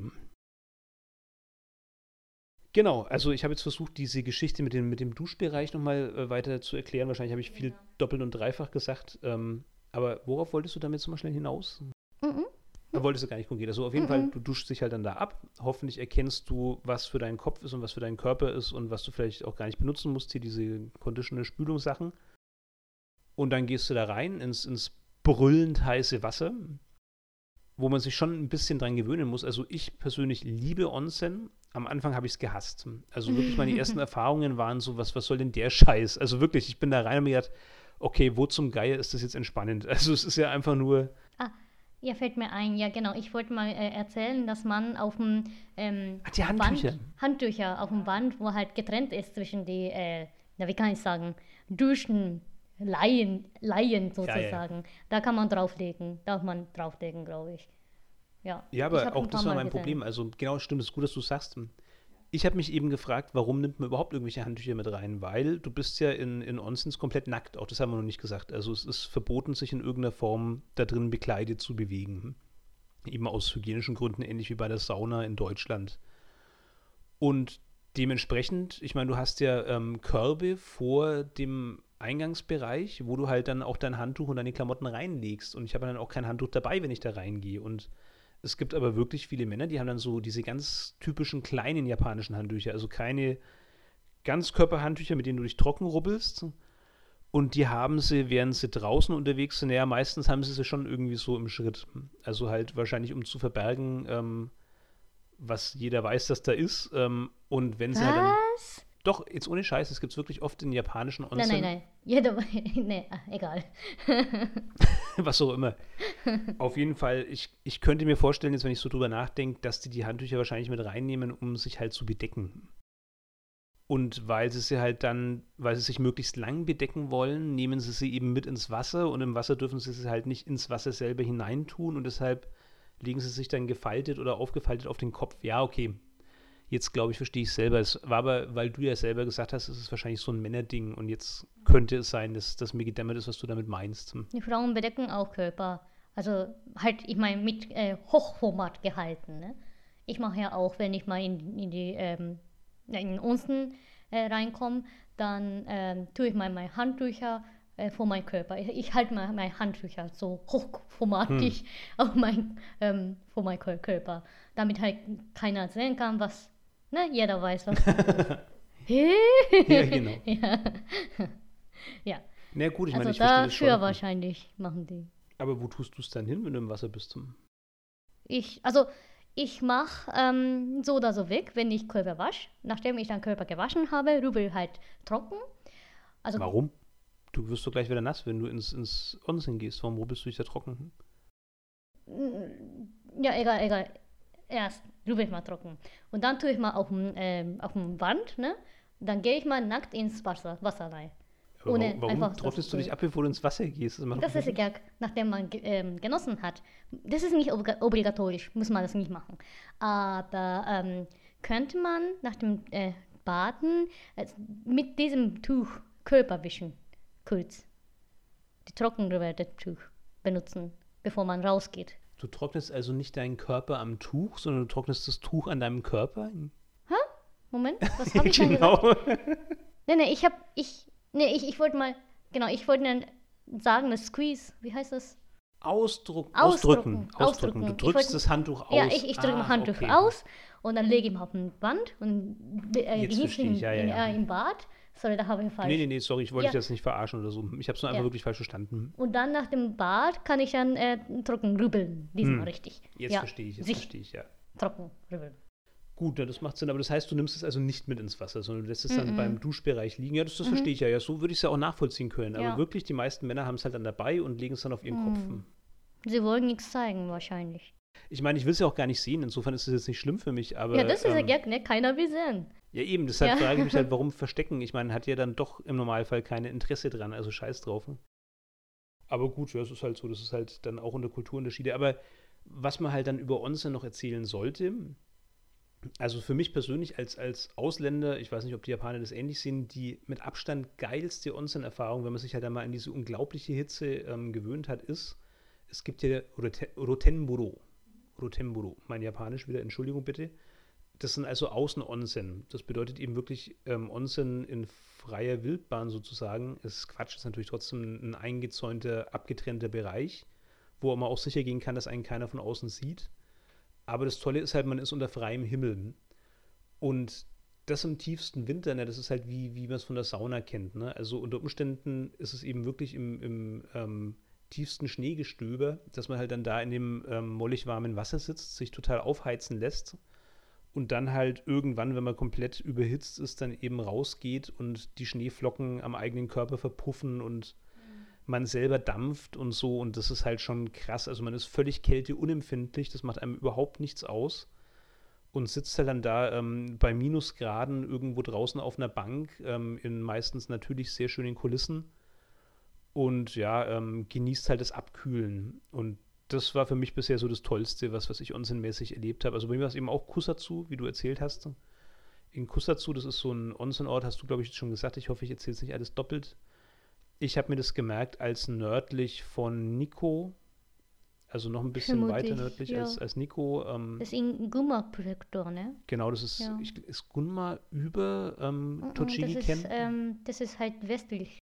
Genau, also ich habe jetzt versucht, diese Geschichte mit dem, mit dem Duschbereich nochmal äh, weiter zu erklären. Wahrscheinlich habe ich viel ja. doppelt und dreifach gesagt. Ähm, aber worauf wolltest du damit so mal schnell hinaus? Mhm. Da wolltest du gar nicht konkret. Also auf jeden mhm. Fall, du duschst dich halt dann da ab. Hoffentlich erkennst du, was für deinen Kopf ist und was für deinen Körper ist und was du vielleicht auch gar nicht benutzen musst, hier diese Conditioner Spülungssachen. Und dann gehst du da rein ins, ins brüllend heiße Wasser wo man sich schon ein bisschen dran gewöhnen muss. Also ich persönlich liebe Onsen. Am Anfang habe ich es gehasst. Also wirklich meine ersten <laughs> Erfahrungen waren so, was, was soll denn der Scheiß? Also wirklich, ich bin da rein und mir gedacht, okay, wo zum Geier ist das jetzt entspannend? <laughs> Also es ist ja einfach nur. Ah, ja, fällt mir ein, ja genau. Ich wollte mal äh, erzählen, dass man auf dem ähm, Ach, die Handtücher. Wand, Handtücher auf dem Band, wo halt getrennt ist zwischen die, äh, na wie kann ich sagen, Duschen Laien, Laien sozusagen. Ja, ja. Da kann man drauflegen, darf man drauflegen, glaube ich. Ja, ja aber auch das war mein Problem. Also genau, stimmt, es ist gut, dass du sagst. Ich habe mich eben gefragt, warum nimmt man überhaupt irgendwelche Handtücher mit rein? Weil du bist ja in, in Onsens komplett nackt. Auch das haben wir noch nicht gesagt. Also es ist verboten, sich in irgendeiner Form da drin bekleidet zu bewegen. Eben aus hygienischen Gründen, ähnlich wie bei der Sauna in Deutschland. Und dementsprechend, ich meine, du hast ja ähm, Körbe vor dem Eingangsbereich, wo du halt dann auch dein Handtuch und deine Klamotten reinlegst. Und ich habe dann auch kein Handtuch dabei, wenn ich da reingehe. Und es gibt aber wirklich viele Männer, die haben dann so diese ganz typischen kleinen japanischen Handtücher. Also keine Ganzkörperhandtücher, mit denen du dich trocken rubbelst. Und die haben sie, während sie draußen unterwegs sind, ja, meistens haben sie sie schon irgendwie so im Schritt. Also halt wahrscheinlich, um zu verbergen, ähm, was jeder weiß, dass da ist. Ähm, und wenn sie was? halt dann doch, jetzt ohne Scheiß, es gibt es wirklich oft in japanischen Onsen. Nein, nein, nein. Jeder, <laughs> nee, ah, egal. <laughs> Was auch immer. Auf jeden Fall, ich, ich könnte mir vorstellen, jetzt wenn ich so drüber nachdenke, dass die die Handtücher wahrscheinlich mit reinnehmen, um sich halt zu bedecken. Und weil sie sie halt dann, weil sie sich möglichst lang bedecken wollen, nehmen sie sie eben mit ins Wasser und im Wasser dürfen sie sie halt nicht ins Wasser selber hineintun und deshalb legen sie sich dann gefaltet oder aufgefaltet auf den Kopf. Ja, okay, Jetzt glaube ich, verstehe ich selber. Es war aber, weil du ja selber gesagt hast, es ist wahrscheinlich so ein Männerding und jetzt könnte es sein, dass das mir gedämmert ist, was du damit meinst. Die Frauen bedecken auch Körper. Also halt, ich meine, mit äh, Hochformat gehalten. Ne? Ich mache ja auch, wenn ich mal in, in die ähm, in den Unten äh, reinkomme, dann ähm, tue ich mal meine Handtücher äh, vor meinem Körper. Ich, ich halte mal meine Handtücher so hochformatig hm. auf mein, ähm, vor meinem Körper, damit halt keiner sehen kann, was Ne? Jeder weiß, was. <laughs> ja, genau. <laughs> ja. ja. Na gut, ich meine, also ich verstehe das dafür schon. wahrscheinlich machen die. Aber wo tust du es dann hin, wenn du im Wasser bist? Ich, also ich mache ähm, so oder so weg, wenn ich Körper wasche. Nachdem ich dann Körper gewaschen habe, Rübel halt trocken. Also Warum? Du wirst doch gleich wieder nass, wenn du ins, ins Onsen gehst. Warum rubbelst du dich da trocken? ja, egal, egal. Erst ich mal trocken. Und dann tue ich mal auf dem ähm, auf dem Wand, ne? Dann gehe ich mal nackt ins Wasser, Wasser rein. Aber Ohne warum einfach trocknest du dich ab, bevor du ins Wasser gehst? Das Das ist egal, nachdem man ähm, genossen hat. Das ist nicht obli- obligatorisch, muss man das nicht machen. Aber ähm, könnte man nach dem äh, Baden äh, mit diesem Tuch Körper wischen, kurz. Die trockengewehrte Tuch benutzen, bevor man rausgeht. Du trocknest also nicht deinen Körper am Tuch, sondern du trocknest das Tuch an deinem Körper? Moment, was habe <laughs> ich gesagt? genau. Nee, nee, ich habe, ich, nee, ich, ich wollte mal, genau, ich wollte dann sagen, das Squeeze, wie heißt das? Ausdruck, Ausdrücken, ausdrücken. Ausdrücken. Du drückst wollte- das Handtuch aus. Ja, ich, ich drücke Ah, mein Handtuch okay. aus und dann lege ich ihn auf den Band und äh, Jetzt verstehe ihn ich, ja, ja, ja. Äh, im Bad. Sorry, da habe ich falsch. Nee, nee, nee, sorry, ich wollte Ja. dich jetzt nicht verarschen oder so. Ich habe es nur einfach Ja. wirklich falsch verstanden. Und dann nach dem Bad kann ich dann äh, trocken rübeln. Diesmal Hm. richtig. Jetzt ja, verstehe ich, jetzt sich verstehe ich, ja. trocken rübeln. Gut, ja, das macht Sinn, aber das heißt, du nimmst es also nicht mit ins Wasser, sondern du lässt es dann Mhm. beim Duschbereich liegen. Ja, das, das verstehe ich ja. Ja, so würde ich es ja auch nachvollziehen können. Aber Ja. wirklich, die meisten Männer haben es halt dann dabei und legen es dann auf ihren Kopf. Mhm. Sie wollen nichts zeigen, wahrscheinlich. Ich meine, ich will es ja auch gar nicht sehen, insofern ist es jetzt nicht schlimm für mich, aber. ja, das ist ja ähm, gag, ne? Keiner will sehen. Ja, eben, deshalb Ja. frage ich mich halt, <laughs> warum verstecken? Ich meine, hat ja dann doch im Normalfall keine Interesse dran, also scheiß drauf. Aber gut, ja, es ist halt so, das ist halt dann auch unter Kulturunterschiede. Aber was man halt dann über Onsen noch erzählen sollte, also für mich persönlich als, als Ausländer, ich weiß nicht, ob die Japaner das ähnlich sehen, die mit Abstand geilste Onsen-Erfahrung, wenn man sich halt einmal an diese unglaubliche Hitze ähm, gewöhnt hat, ist, es gibt hier Rote- Rotenburo. Rotenburo, mein Japanisch wieder, Entschuldigung bitte. Das sind also Außen-Onsen. Das bedeutet eben wirklich ähm, Onsen in freier Wildbahn sozusagen. Es ist Quatsch, ist natürlich trotzdem ein eingezäunter, abgetrennter Bereich, wo man auch sicher gehen kann, dass einen keiner von außen sieht. Aber das Tolle ist halt, man ist unter freiem Himmel. Und das im tiefsten Winter, ne, das ist halt wie, wie man es von der Sauna kennt. Ne? Also unter Umständen ist es eben wirklich im, im ähm, tiefsten Schneegestöber, dass man halt dann da in dem ähm, mollig warmen Wasser sitzt, sich total aufheizen lässt und dann halt irgendwann, wenn man komplett überhitzt ist, dann eben rausgeht und die Schneeflocken am eigenen Körper verpuffen und man selber dampft und so. Und das ist halt schon krass. Also man ist völlig kälteunempfindlich, das macht einem überhaupt nichts aus. Und sitzt halt dann da ähm, bei Minusgraden irgendwo draußen auf einer Bank ähm, in meistens natürlich sehr schönen Kulissen. Und ja, ähm, genießt halt das Abkühlen. Und das war für mich bisher so das Tollste, was, was ich onsenmäßig erlebt habe. Also bei mir war es eben auch Kusatsu, wie du erzählt hast. In Kusatsu, das ist so ein Onsenort, hast du, glaube ich, schon gesagt. Ich hoffe, ich erzähle es nicht alles doppelt. Ich habe mir das gemerkt als nördlich von Nikko, also noch ein bisschen Vermutlich, weiter nördlich ja. als, als Nikko. Ähm, Das ist in Guma-Präfektur, ne? genau, das ist, Ja. ich, ist Gunma über ähm, Mm, mm, Tochigi das ist, ähm, das ist halt westlich.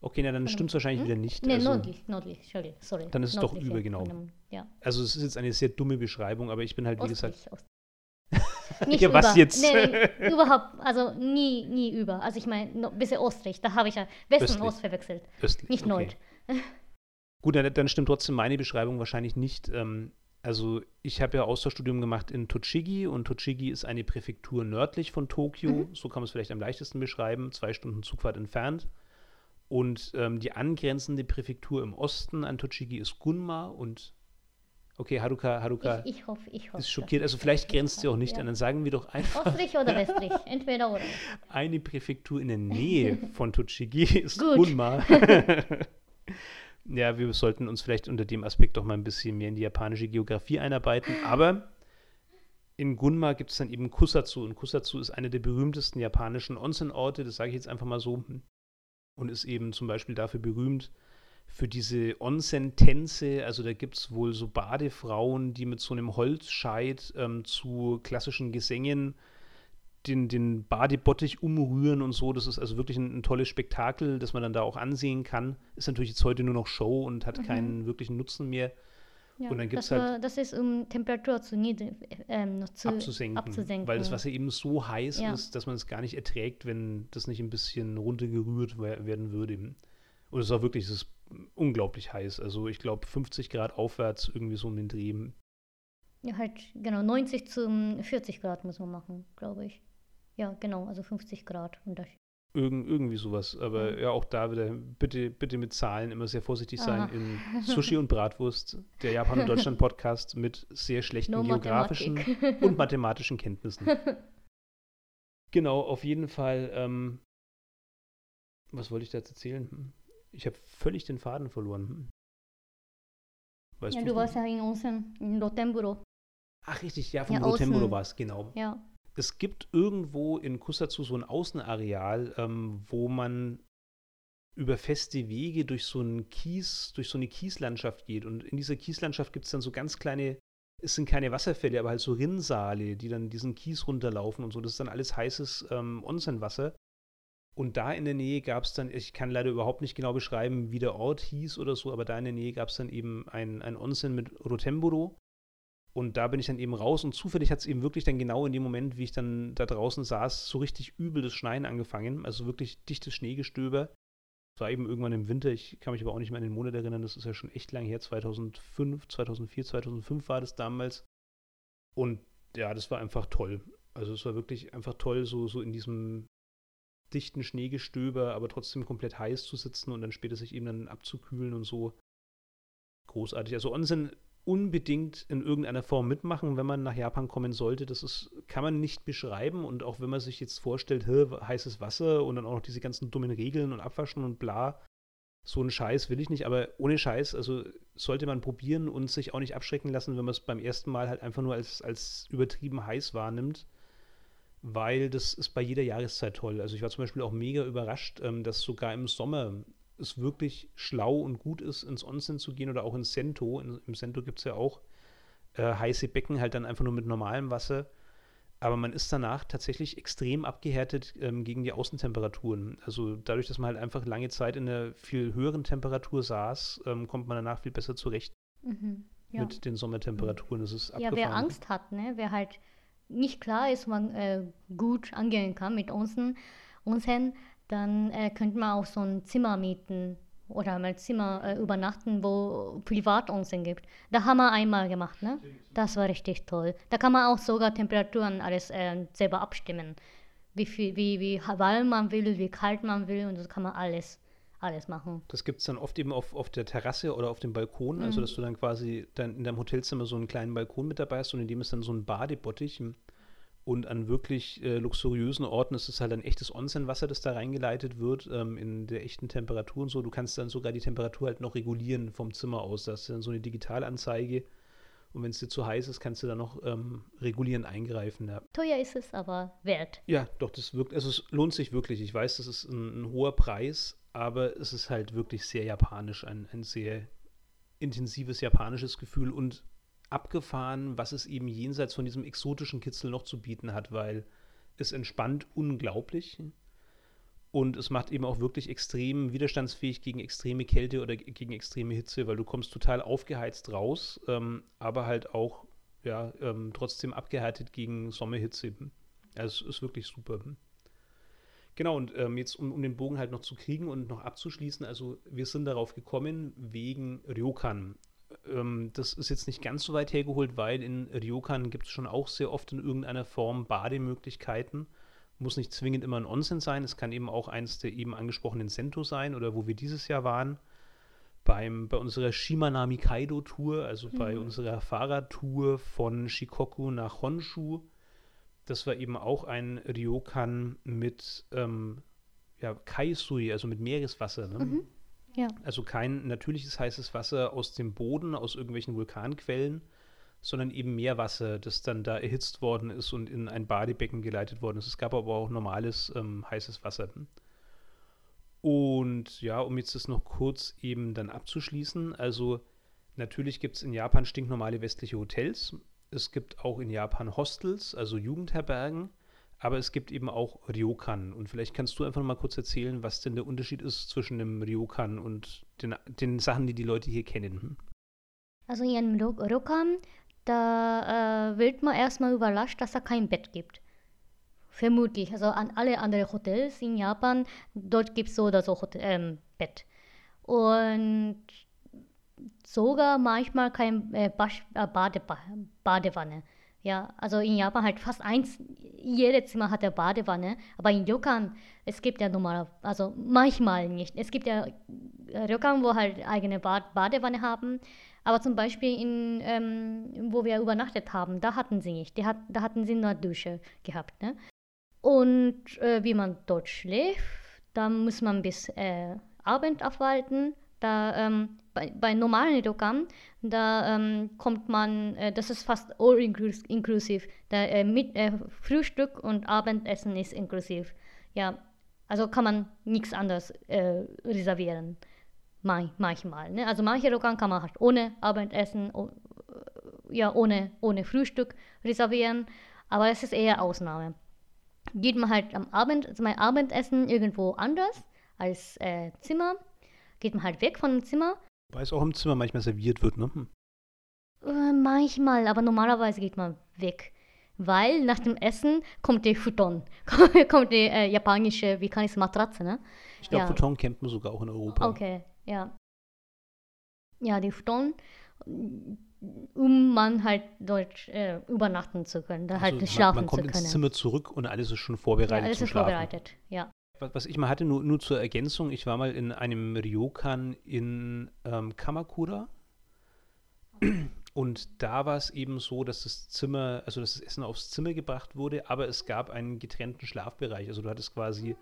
Okay, na dann von stimmt es wahrscheinlich hm? wieder nicht. Ne, also, nördlich, nördlich, sorry, sorry. Dann ist es doch über, genau. Ja, also es ist jetzt eine sehr dumme Beschreibung, aber ich bin halt, wie gesagt, ostlich, <laughs> ostlich. Nicht Ja, was über. jetzt? Nee, nee, überhaupt, also nie, nie über. Also ich meine, ein bisschen ostlich, da habe ich ja Westen Östlich. und Ost verwechselt, östlich. nicht okay. Nord. <laughs> Gut, dann, dann stimmt trotzdem meine Beschreibung wahrscheinlich nicht. Ähm, also ich habe ja Austauschstudium gemacht in Tochigi und Tochigi ist eine Präfektur nördlich von Tokio. Mhm. So kann man es vielleicht am leichtesten beschreiben, zwei Stunden Zugfahrt entfernt. Und ähm, die angrenzende Präfektur im Osten an Tochigi ist Gunma und okay, Haruka, Haruka Ich, ich hoffe, ich hoffe. ist schockiert. Also vielleicht grenzt sie auch nicht ja. an. Dann sagen wir doch einfach, Ostlich oder westlich, entweder oder. <laughs> eine Präfektur in der Nähe <laughs> von Tochigi ist Gut. Gunma. <laughs> ja, wir sollten uns vielleicht unter dem Aspekt doch mal ein bisschen mehr in die japanische Geografie einarbeiten. Aber in Gunma gibt es dann eben Kusatsu. Und Kusatsu ist eine der berühmtesten japanischen Onsen-Orte, das sage ich jetzt einfach mal so. Und ist eben zum Beispiel dafür berühmt, für diese Onsen-Tänze. Also da gibt es wohl so Badefrauen, die mit so einem Holzscheit ähm, zu klassischen Gesängen den, den Badebottich umrühren und so. Das ist also wirklich ein, ein tolles Spektakel, das man dann da auch ansehen kann. Ist natürlich jetzt heute nur noch Show und hat Mhm. keinen wirklichen Nutzen mehr Ja, Und dann gibt's das, halt- das ist, um Temperatur zu niedrig, ähm, noch zu abzusenken, abzusenken. Weil das Wasser eben so heiß Ja. ist, dass man es gar nicht erträgt, wenn das nicht ein bisschen runtergerührt we- werden würde. Und es war wirklich, es ist unglaublich heiß. Also ich glaube 50 Grad aufwärts irgendwie so um den Dreh. Ja, halt, genau, 90 zum 40 Grad muss man machen, glaube ich. Ja, genau, also 50 Grad Unterschied. Irgend, irgendwie sowas. Aber ja, auch da wieder, bitte, bitte mit Zahlen immer sehr vorsichtig sein Ah. in Sushi und Bratwurst, der Japan und <laughs> Deutschland Podcast mit sehr schlechten No geografischen Mathematik. und mathematischen Kenntnissen. <laughs> Genau, auf jeden Fall. Ähm, was wollte ich da jetzt erzählen? Hm. Ich habe völlig den Faden verloren. Hm. Weißt Ja, du warst ja in Onsen, in Rotemburo. Ach, richtig, ja, vom Ja, Rotemburo außen. war es, genau. Ja. Es gibt irgendwo in Kusatsu so ein Außenareal, ähm, wo man über feste Wege durch so einen Kies, durch so eine Kieslandschaft geht. Und in dieser Kieslandschaft gibt es dann so ganz kleine, es sind keine Wasserfälle, aber halt so Rinnsale, die dann diesen Kies runterlaufen und so. Das ist dann alles heißes ähm, Onsenwasser. Und da in der Nähe gab es dann, ich kann leider überhaupt nicht genau beschreiben, wie der Ort hieß oder so, aber da in der Nähe gab es dann eben ein, ein Onsen mit Rotemburo. Und da bin ich dann eben raus und zufällig hat es eben wirklich dann genau in dem Moment, wie ich dann da draußen saß, so richtig übel das Schneien angefangen. Also wirklich dichtes Schneegestöber. Es war eben irgendwann im Winter, ich kann mich aber auch nicht mehr an den Monat erinnern, das ist ja schon echt lang her, 2005, 2004, 2005 war das damals. Und ja, das war einfach toll. Also es war wirklich einfach toll, so, so in diesem dichten Schneegestöber, aber trotzdem komplett heiß zu sitzen und dann später sich eben dann abzukühlen und so. Großartig. Also Onsen unbedingt in irgendeiner Form mitmachen, wenn man nach Japan kommen sollte. Das ist, kann man nicht beschreiben. Und auch wenn man sich jetzt vorstellt, heißes Wasser und dann auch noch diese ganzen dummen Regeln und Abwaschen und bla, so einen Scheiß will ich nicht. Aber ohne Scheiß, also sollte man probieren und sich auch nicht abschrecken lassen, wenn man es beim ersten Mal halt einfach nur als, als übertrieben heiß wahrnimmt. Weil das ist bei jeder Jahreszeit toll. Also ich war zum Beispiel auch mega überrascht, ähm, dass sogar im Sommer es wirklich schlau und gut ist, ins Onsen zu gehen oder auch ins Sento. In, Im Sento gibt es ja auch äh, heiße Becken, halt dann einfach nur mit normalem Wasser. Aber man ist danach tatsächlich extrem abgehärtet ähm, gegen die Außentemperaturen. Also dadurch, dass man halt einfach lange Zeit in einer viel höheren Temperatur saß, ähm, kommt man danach viel besser zurecht Mhm. Ja. mit den Sommertemperaturen. Das ist ja, wer Angst hat, ne, wer halt nicht klar ist, man äh, gut angehen kann mit Onsen, Onsen dann äh, könnte man auch so ein Zimmer mieten oder mal Zimmer äh, übernachten, wo Privatonsen gibt. Da haben wir einmal gemacht, ne? Das war richtig toll. Da kann man auch sogar Temperaturen alles äh, selber abstimmen. Wie viel, wie, wie warm man will, wie kalt man will und das kann man alles, alles machen. Das gibt es dann oft eben auf, auf der Terrasse oder auf dem Balkon, also Mhm. dass du dann quasi dann in deinem Hotelzimmer so einen kleinen Balkon mit dabei hast und in dem ist dann so ein Badebottich. Und an wirklich äh, luxuriösen Orten ist es halt ein echtes Onsenwasser, das da reingeleitet wird, ähm, in der echten Temperatur und so. Du kannst dann sogar die Temperatur halt noch regulieren vom Zimmer aus. Da hast du dann so eine Digitalanzeige. Und wenn es dir zu heiß ist, kannst du dann noch ähm, regulierend eingreifen. Ja. Teuer ist es, aber wert. Ja, doch, das wirkt, also es lohnt sich wirklich. Ich weiß, das ist ein, ein hoher Preis, aber es ist halt wirklich sehr japanisch, ein, ein sehr intensives japanisches Gefühl und abgefahren, was es eben jenseits von diesem exotischen Kitzel noch zu bieten hat, weil es entspannt unglaublich und es macht eben auch wirklich extrem widerstandsfähig gegen extreme Kälte oder ge- gegen extreme Hitze, weil du kommst total aufgeheizt raus, ähm, aber halt auch ja, ähm, trotzdem abgehärtet gegen Sommerhitze. Also es ist wirklich super. Genau, und ähm, jetzt, um, um den Bogen halt noch zu kriegen und noch abzuschließen, also wir sind darauf gekommen wegen Ryokan. Ähm, das ist jetzt nicht ganz so weit hergeholt, weil in Ryokan gibt es schon auch sehr oft in irgendeiner Form Bademöglichkeiten. Muss nicht zwingend immer ein Onsen sein, es kann eben auch eins der eben angesprochenen Sento sein oder wo wir dieses Jahr waren. Beim, bei unserer Shimanami Kaido Tour, also bei Mhm. unserer Fahrradtour von Shikoku nach Honshu, das war eben auch ein Ryokan mit ähm, ja, Kaisui, also mit Meereswasser. Ne? Mhm. Ja. Also kein natürliches heißes Wasser aus dem Boden, aus irgendwelchen Vulkanquellen, sondern eben Meerwasser, das dann da erhitzt worden ist und in ein Badebecken geleitet worden ist. Es gab aber auch normales ähm, heißes Wasser. Und ja, um jetzt das noch kurz eben dann abzuschließen, also natürlich gibt es in Japan stinknormale westliche Hotels. Es gibt auch in Japan Hostels, also Jugendherbergen, aber es gibt eben auch Ryokan. Und vielleicht kannst du einfach mal kurz erzählen, was denn der Unterschied ist zwischen dem Ryokan und den, den Sachen, die die Leute hier kennen. Hm? Also einem Ro- Ryokan, da äh, wird man erstmal überrascht, dass da kein Bett gibt. Vermutlich. Also an alle anderen Hotels in Japan, dort gibt es so oder so Hotel, ähm, Bett. Und sogar manchmal kein äh, Basch, äh, Bade, Badewanne. Ja, also in Japan halt fast eins, jedes Zimmer hat eine Badewanne, aber in Ryokan, es gibt ja normal, also manchmal nicht. Es gibt ja Ryokan, wo halt eigene Bad, Badewanne haben, aber zum Beispiel in, ähm, wo wir übernachtet haben, da hatten sie nicht, hat, da hatten sie nur Dusche gehabt. Ne? Und äh, wie man dort schläft, da muss man bis äh, Abend aufhalten da ähm, bei, bei normalen Ryokan, da ähm, kommt man, äh, das ist fast all inclusive. Da, äh, mit, äh, Frühstück und Abendessen ist inklusiv. Ja, also kann man nichts anderes äh, reservieren. Man, manchmal. Ne? Also manche Ryokan kann man halt ohne Abendessen, oh, ja, ohne, ohne Frühstück reservieren, aber es ist eher Ausnahme. Geht man halt am Abend, also mein Abendessen irgendwo anders als äh, Zimmer geht man halt weg von dem Zimmer. Weil es auch im Zimmer manchmal serviert wird, ne? Hm. Äh, manchmal, aber normalerweise geht man weg. Weil nach dem Essen kommt der Futon. <laughs> kommt die äh, japanische, wie kann ich es, Matratze, ne? Ich glaube, ja. Futon kennt man sogar auch in Europa. Okay, ja. Ja, die Futon, um man halt dort äh, übernachten zu können, da halt also halt schlafen man, man kommt zu können. ins Zimmer zurück und alles ist schon vorbereitet ja, alles ist Schlafen. vorbereitet, ja was ich mal hatte, nur, nur zur Ergänzung, ich war mal in einem Ryokan in ähm, Kamakura und da war es eben so, dass das Zimmer, also dass das Essen aufs Zimmer gebracht wurde, aber es gab einen getrennten Schlafbereich. Also du hattest quasi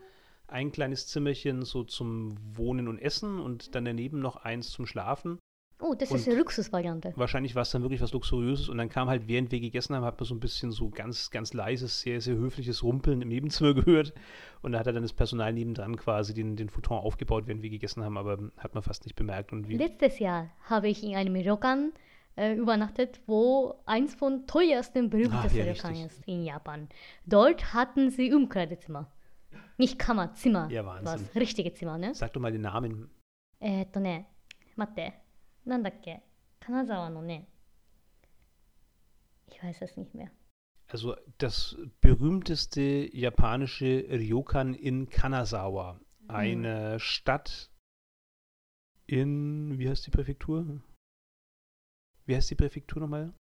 ein kleines Zimmerchen so zum Wohnen und Essen und dann daneben noch eins zum Schlafen. Oh, das und ist eine Luxusvariante. Wahrscheinlich war es dann wirklich was Luxuriöses und dann kam halt, während wir gegessen haben, hat man so ein bisschen so ganz, ganz leises, sehr, sehr höfliches Rumpeln im Nebenzimmer <laughs> gehört und da hat er dann das Personal nebendran quasi den, den Futon aufgebaut, während wir gegessen haben, aber hat man fast nicht bemerkt. Und Letztes Jahr habe ich in einem Ryokan äh, übernachtet, wo eins von teuersten, berühmtesten ah, ja, Rokan ist in Japan. Dort hatten sie Umkleidezimmer. Nicht Kammer, Zimmer. Ja, Wahnsinn. Was, richtige Zimmer, ne? Sag doch mal den Namen. Äh, ne, Matte. なんだっけ金沢のね ich weiß es nicht mehr. Also das berühmteste japanische Ryokan in Kanazawa. Mhm. Eine hm. Stadt in, wie heißt die Präfektur? Wie heißt die Präfektur nochmal?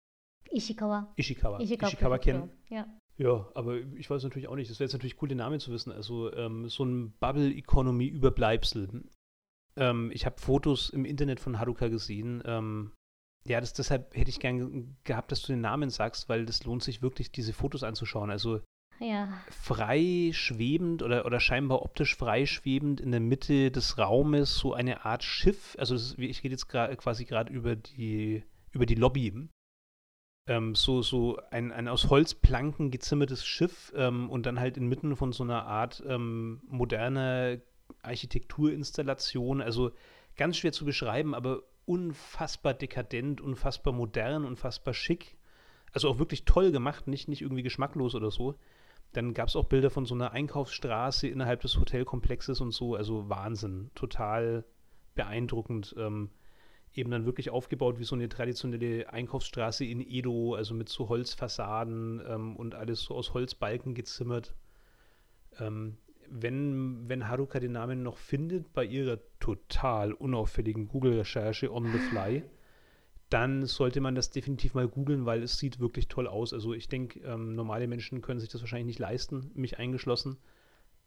Ishikawa. Ishikawa. Ishikawa, Ishikawa kennen. Ja. Ja, aber ich weiß natürlich auch nicht. Das wäre jetzt natürlich cool, den Namen zu wissen. Also ähm, so ein Bubble-Economy-Überbleibsel. ähm, ich habe Fotos im Internet von Haruka gesehen. Ähm, ja, das, deshalb hätte ich gern gehabt, dass du den Namen sagst, weil das lohnt sich wirklich, diese Fotos anzuschauen. Also ja. frei schwebend oder, oder scheinbar optisch frei schwebend in der Mitte des Raumes so eine Art Schiff. Also ist, ich rede jetzt gra quasi gerade über die, über die Lobby. Ähm, so, so ein, ein aus Holzplanken gezimmertes Schiff ähm, und dann halt inmitten von so einer Art ähm, moderner Architekturinstallation. Also ganz schwer zu beschreiben, aber unfassbar dekadent, unfassbar modern, unfassbar schick. Also auch wirklich toll gemacht, nicht, nicht irgendwie geschmacklos oder so. Dann gab es auch Bilder von so einer Einkaufsstraße innerhalb des Hotelkomplexes und so. Also Wahnsinn, total beeindruckend. Ähm, eben dann wirklich aufgebaut wie so eine traditionelle Einkaufsstraße in Edo, also mit so Holzfassaden ähm, und alles so aus Holzbalken gezimmert. Ähm, wenn, wenn Haruka den Namen noch findet bei ihrer total unauffälligen Google-Recherche on the fly, dann sollte man das definitiv mal googeln, weil es sieht wirklich toll aus. Also ich denke, ähm, normale Menschen können sich das wahrscheinlich nicht leisten, mich eingeschlossen.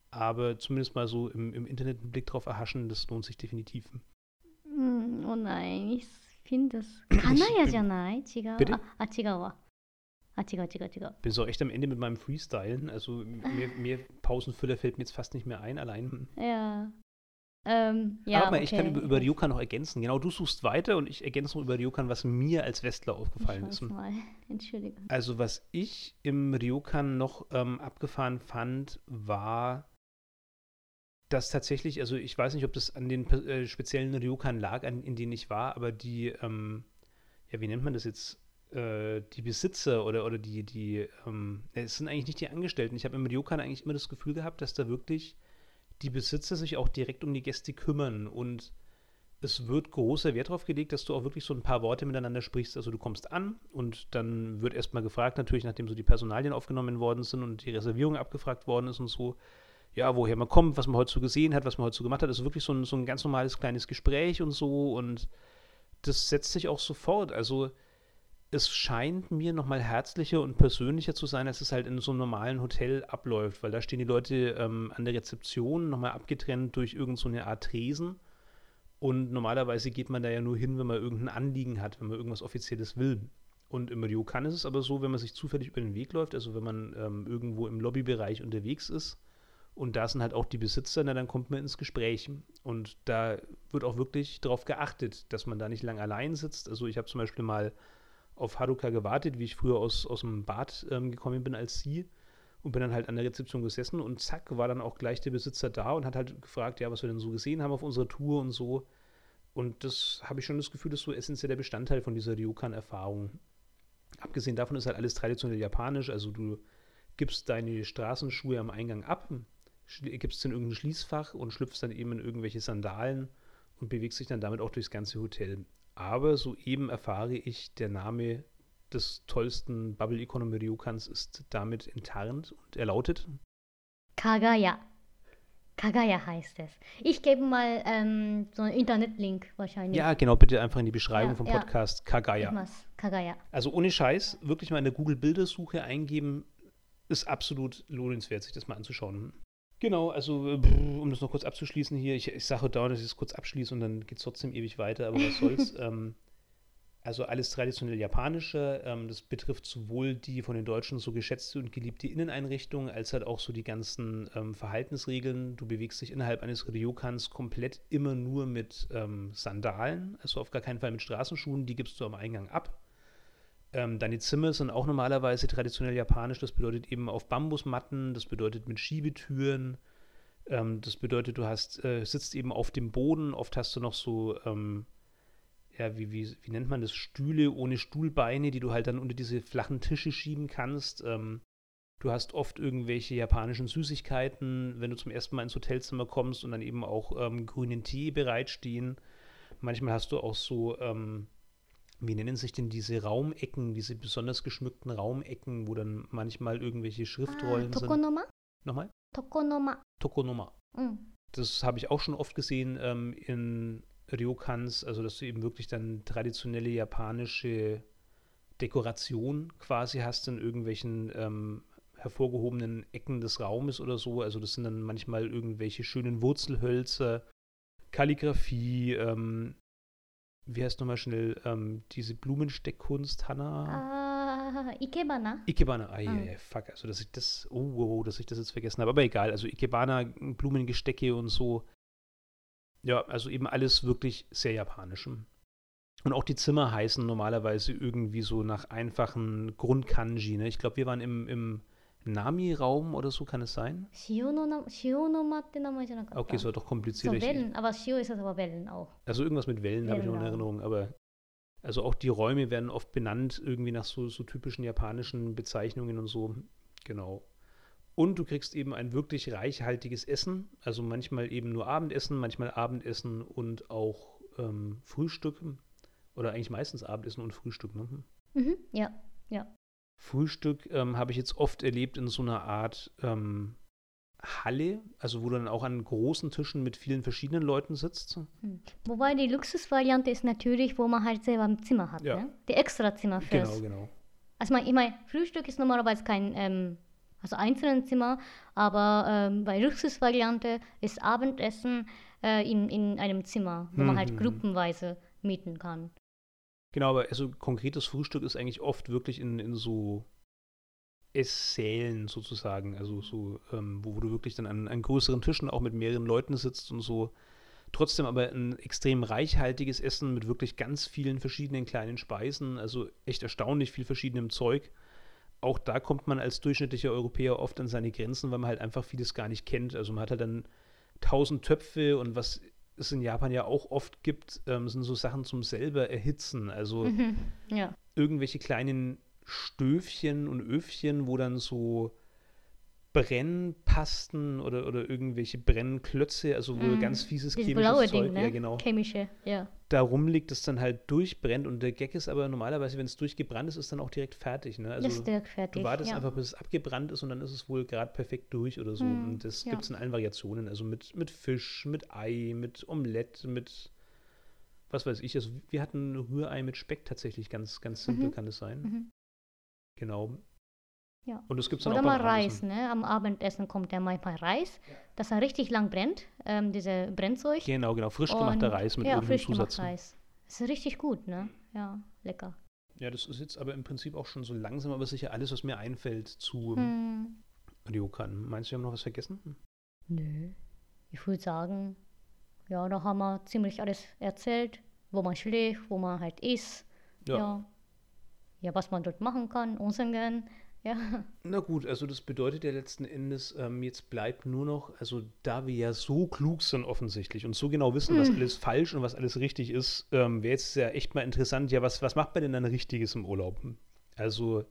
Aber zumindest mal so im, im Internet einen Blick drauf erhaschen, das lohnt sich definitiv. Hm, oh nein, ich finde das. Kanaya じゃない違う。あ、あ、違うわ。 Ah, Tiger, Tiger, Tiger. Bin so echt am Ende mit meinem Freestylen. Also mehr, mehr Pausenfüller fällt mir jetzt fast nicht mehr ein, allein. Ja. Ähm, ja, Aber okay. ich kann über, über Ryokan noch ergänzen. Genau, du suchst weiter und ich ergänze noch über Ryokan, was mir als Westler aufgefallen ist. Mal. <laughs> Entschuldigung. Also, was ich im Ryokan noch ähm, abgefahren fand, war, dass tatsächlich, also ich weiß nicht, ob das an den äh, speziellen Ryokan lag, an, in denen ich war, aber die, ähm, ja, wie nennt man das jetzt? Äh, die Besitzer oder, oder die, die, ähm, es sind eigentlich nicht die Angestellten. Ich habe im Ryokan eigentlich immer das Gefühl gehabt, dass da wirklich die Besitzer sich auch direkt um die Gäste kümmern und es wird großer Wert darauf gelegt, dass du auch wirklich so ein paar Worte miteinander sprichst. Also du kommst an und dann wird erstmal gefragt, natürlich, nachdem so die Personalien aufgenommen worden sind und die Reservierung abgefragt worden ist und so, ja, woher man kommt, was man heute so gesehen hat, was man heute so gemacht hat. Also wirklich so ein, so ein ganz normales kleines Gespräch und so. Und das setzt sich auch sofort. Also es scheint mir nochmal herzlicher und persönlicher zu sein, als es halt in so einem normalen Hotel abläuft, weil da stehen die Leute ähm, an der Rezeption nochmal abgetrennt durch irgendeine so Art Tresen. Und normalerweise geht man da ja nur hin, wenn man irgendein Anliegen hat, wenn man irgendwas Offizielles will. Und im Ryokan ist es aber so, wenn man sich zufällig über den Weg läuft, also wenn man ähm, irgendwo im Lobbybereich unterwegs ist und da sind halt auch die Besitzer, na, dann kommt man ins Gespräch. Und da wird auch wirklich darauf geachtet, dass man da nicht lang allein sitzt. Also ich habe zum Beispiel mal auf Haruka gewartet, wie ich früher aus, aus dem Bad ähm, gekommen bin als sie und bin dann halt an der Rezeption gesessen und zack, war dann auch gleich der Besitzer da und hat halt gefragt, ja, was wir denn so gesehen haben auf unserer Tour und so. Und das habe ich schon das Gefühl, das ist so essentieller Bestandteil von dieser Ryokan-Erfahrung. Abgesehen davon ist halt alles traditionell japanisch, also du gibst deine Straßenschuhe am Eingang ab, gibst in irgendein Schließfach und schlüpfst dann eben in irgendwelche Sandalen und bewegst dich dann damit auch durchs ganze Hotel. Aber soeben erfahre ich, der Name des tollsten Bubble Economy Ryukans ist damit enttarnt und er lautet Kagaya. Kagaya heißt es. Ich gebe mal ähm, so einen Internetlink wahrscheinlich. Ja, genau, bitte einfach in die Beschreibung ja, vom Podcast ja. Kagaya. Kagaya. Also ohne Scheiß, wirklich mal in der Google-Bildersuche eingeben, ist absolut lohnenswert, sich das mal anzuschauen. Genau, also äh, um das noch kurz abzuschließen hier, ich, ich sage dauernd, dass ich es kurz abschließe und dann geht es trotzdem ewig weiter, aber was soll's. <laughs> ähm, also alles traditionell japanische. Ähm, das betrifft sowohl die von den Deutschen so geschätzte und geliebte Inneneinrichtung, als halt auch so die ganzen ähm, Verhaltensregeln. Du bewegst dich innerhalb eines Ryokans komplett immer nur mit ähm, Sandalen, also auf gar keinen Fall mit Straßenschuhen, die gibst du am Eingang ab. Ähm, deine Zimmer sind auch normalerweise traditionell japanisch, das bedeutet eben auf Bambusmatten, das bedeutet mit Schiebetüren. Ähm, das bedeutet, du hast, äh, sitzt eben auf dem Boden, oft hast du noch so ähm, ja, wie, wie, wie nennt man das, Stühle ohne Stuhlbeine, die du halt dann unter diese flachen Tische schieben kannst. Ähm, du hast oft irgendwelche japanischen Süßigkeiten, wenn du zum ersten Mal ins Hotelzimmer kommst und dann eben auch ähm, grünen Tee bereitstehen. Manchmal hast du auch so, ähm, wie nennen sich denn diese Raumecken, diese besonders geschmückten Raumecken, wo dann manchmal irgendwelche Schriftrollen ah, Tokonoma? sind. Nochmal? Tokonoma. Tokonoma. Mhm. Das habe ich auch schon oft gesehen ähm, in Ryokans, also dass du eben wirklich dann traditionelle japanische Dekoration quasi hast in irgendwelchen ähm, hervorgehobenen Ecken des Raumes oder so. Also das sind dann manchmal irgendwelche schönen Wurzelhölzer, Kalligrafie, ähm, wie heißt nochmal schnell ähm, diese Blumensteckkunst, Hanna? Uh, Ikebana. Ikebana, ah, ja, ja, fuck, also dass ich das, oh, oh, dass ich das jetzt vergessen habe, aber egal, also Ikebana, Blumengestecke und so, ja, also eben alles wirklich sehr japanisch. Und auch die Zimmer heißen normalerweise irgendwie so nach einfachen Grundkanji. Ne? Ich glaube, wir waren im, im Nami-Raum oder so, kann es sein? Okay, so doch kompliziert. So Wellen, aber Shio ist das aber Wellen auch. Also irgendwas mit Wellen, Wellen habe ich noch in Erinnerung, aber also auch die Räume werden oft benannt, irgendwie nach so, so typischen japanischen Bezeichnungen und so. Genau. Und du kriegst eben ein wirklich reichhaltiges Essen, also manchmal eben nur Abendessen, manchmal Abendessen und auch ähm, Frühstück. Oder eigentlich meistens Abendessen und Frühstück, ne? Mhm, ja, ja. Frühstück ähm, habe ich jetzt oft erlebt in so einer Art ähm, Halle, also wo du dann auch an großen Tischen mit vielen verschiedenen Leuten sitzt. Hm. Wobei die Luxusvariante ist natürlich, wo man halt selber ein Zimmer hat, ja. ne? Die extra Zimmer fürs. Genau, genau. Also ich meine, Frühstück ist normalerweise kein ähm, also einzelnen Zimmer, aber ähm, bei Luxusvariante ist Abendessen äh, in, in einem Zimmer, wo hm. man halt mhm. gruppenweise mieten kann. Genau, aber also konkretes Frühstück ist eigentlich oft wirklich in, in so Esssälen sozusagen, also so, ähm, wo, wo, du wirklich dann an, an größeren Tischen auch mit mehreren Leuten sitzt und so. Trotzdem aber ein extrem reichhaltiges Essen mit wirklich ganz vielen verschiedenen kleinen Speisen, also echt erstaunlich viel verschiedenem Zeug auch da kommt man als durchschnittlicher Europäer oft an seine Grenzen, weil man halt einfach vieles gar nicht kennt. Also man hat halt dann tausend Töpfe und was es in Japan ja auch oft gibt, ähm, sind so Sachen zum selber erhitzen. Also mhm, ja. irgendwelche kleinen Stöfchen und Öfchen, wo dann so Brennpasten oder, oder irgendwelche Brennklötze, also wo Mm, ganz fieses chemisches blaue Zeug, Ding, ne? ja genau, Chemische, ja. da rumliegt, das dann halt durchbrennt und der Gag ist aber normalerweise, wenn es durchgebrannt ist, ist dann auch direkt fertig, ne? Also ist direkt fertig. du wartest ja. einfach, bis es abgebrannt ist und dann ist es wohl gerade perfekt durch oder so. Mm, und das ja. gibt es in allen Variationen, also mit, mit Fisch, mit Ei, mit Omelette, mit was weiß ich, also wir hatten Rührei mit Speck tatsächlich, ganz, ganz simpel Mhm. kann es sein. Mhm. Genau. Ja. Und das gibt es dann Oder auch mal Reis, ne? Am Abendessen kommt ja manchmal Reis, das dann richtig lang brennt, ähm, diese Brennzeug. Genau, genau. Frisch gemachter Reis mit ja, irgendeinem Zusatz. Reis. Das ist richtig gut, ne? Ja, lecker. Ja, das ist jetzt aber im Prinzip auch schon so langsam, aber sicher alles, was mir einfällt zu Hm. Ryokan. Meinst du, wir haben noch was vergessen? Nö. Ich würde sagen, ja, da haben wir ziemlich alles erzählt, wo man schläft, wo man halt isst. Ja. Ja. Ja, was man dort machen kann, Onsen gehen. Ja. Na gut, also das bedeutet ja letzten Endes, ähm, jetzt bleibt nur noch, also da wir ja so klug sind offensichtlich und so genau wissen, Hm. was alles falsch und was alles richtig ist, ähm, wäre jetzt ja echt mal interessant, ja, was, was macht man denn dann Richtiges im Urlaub? Also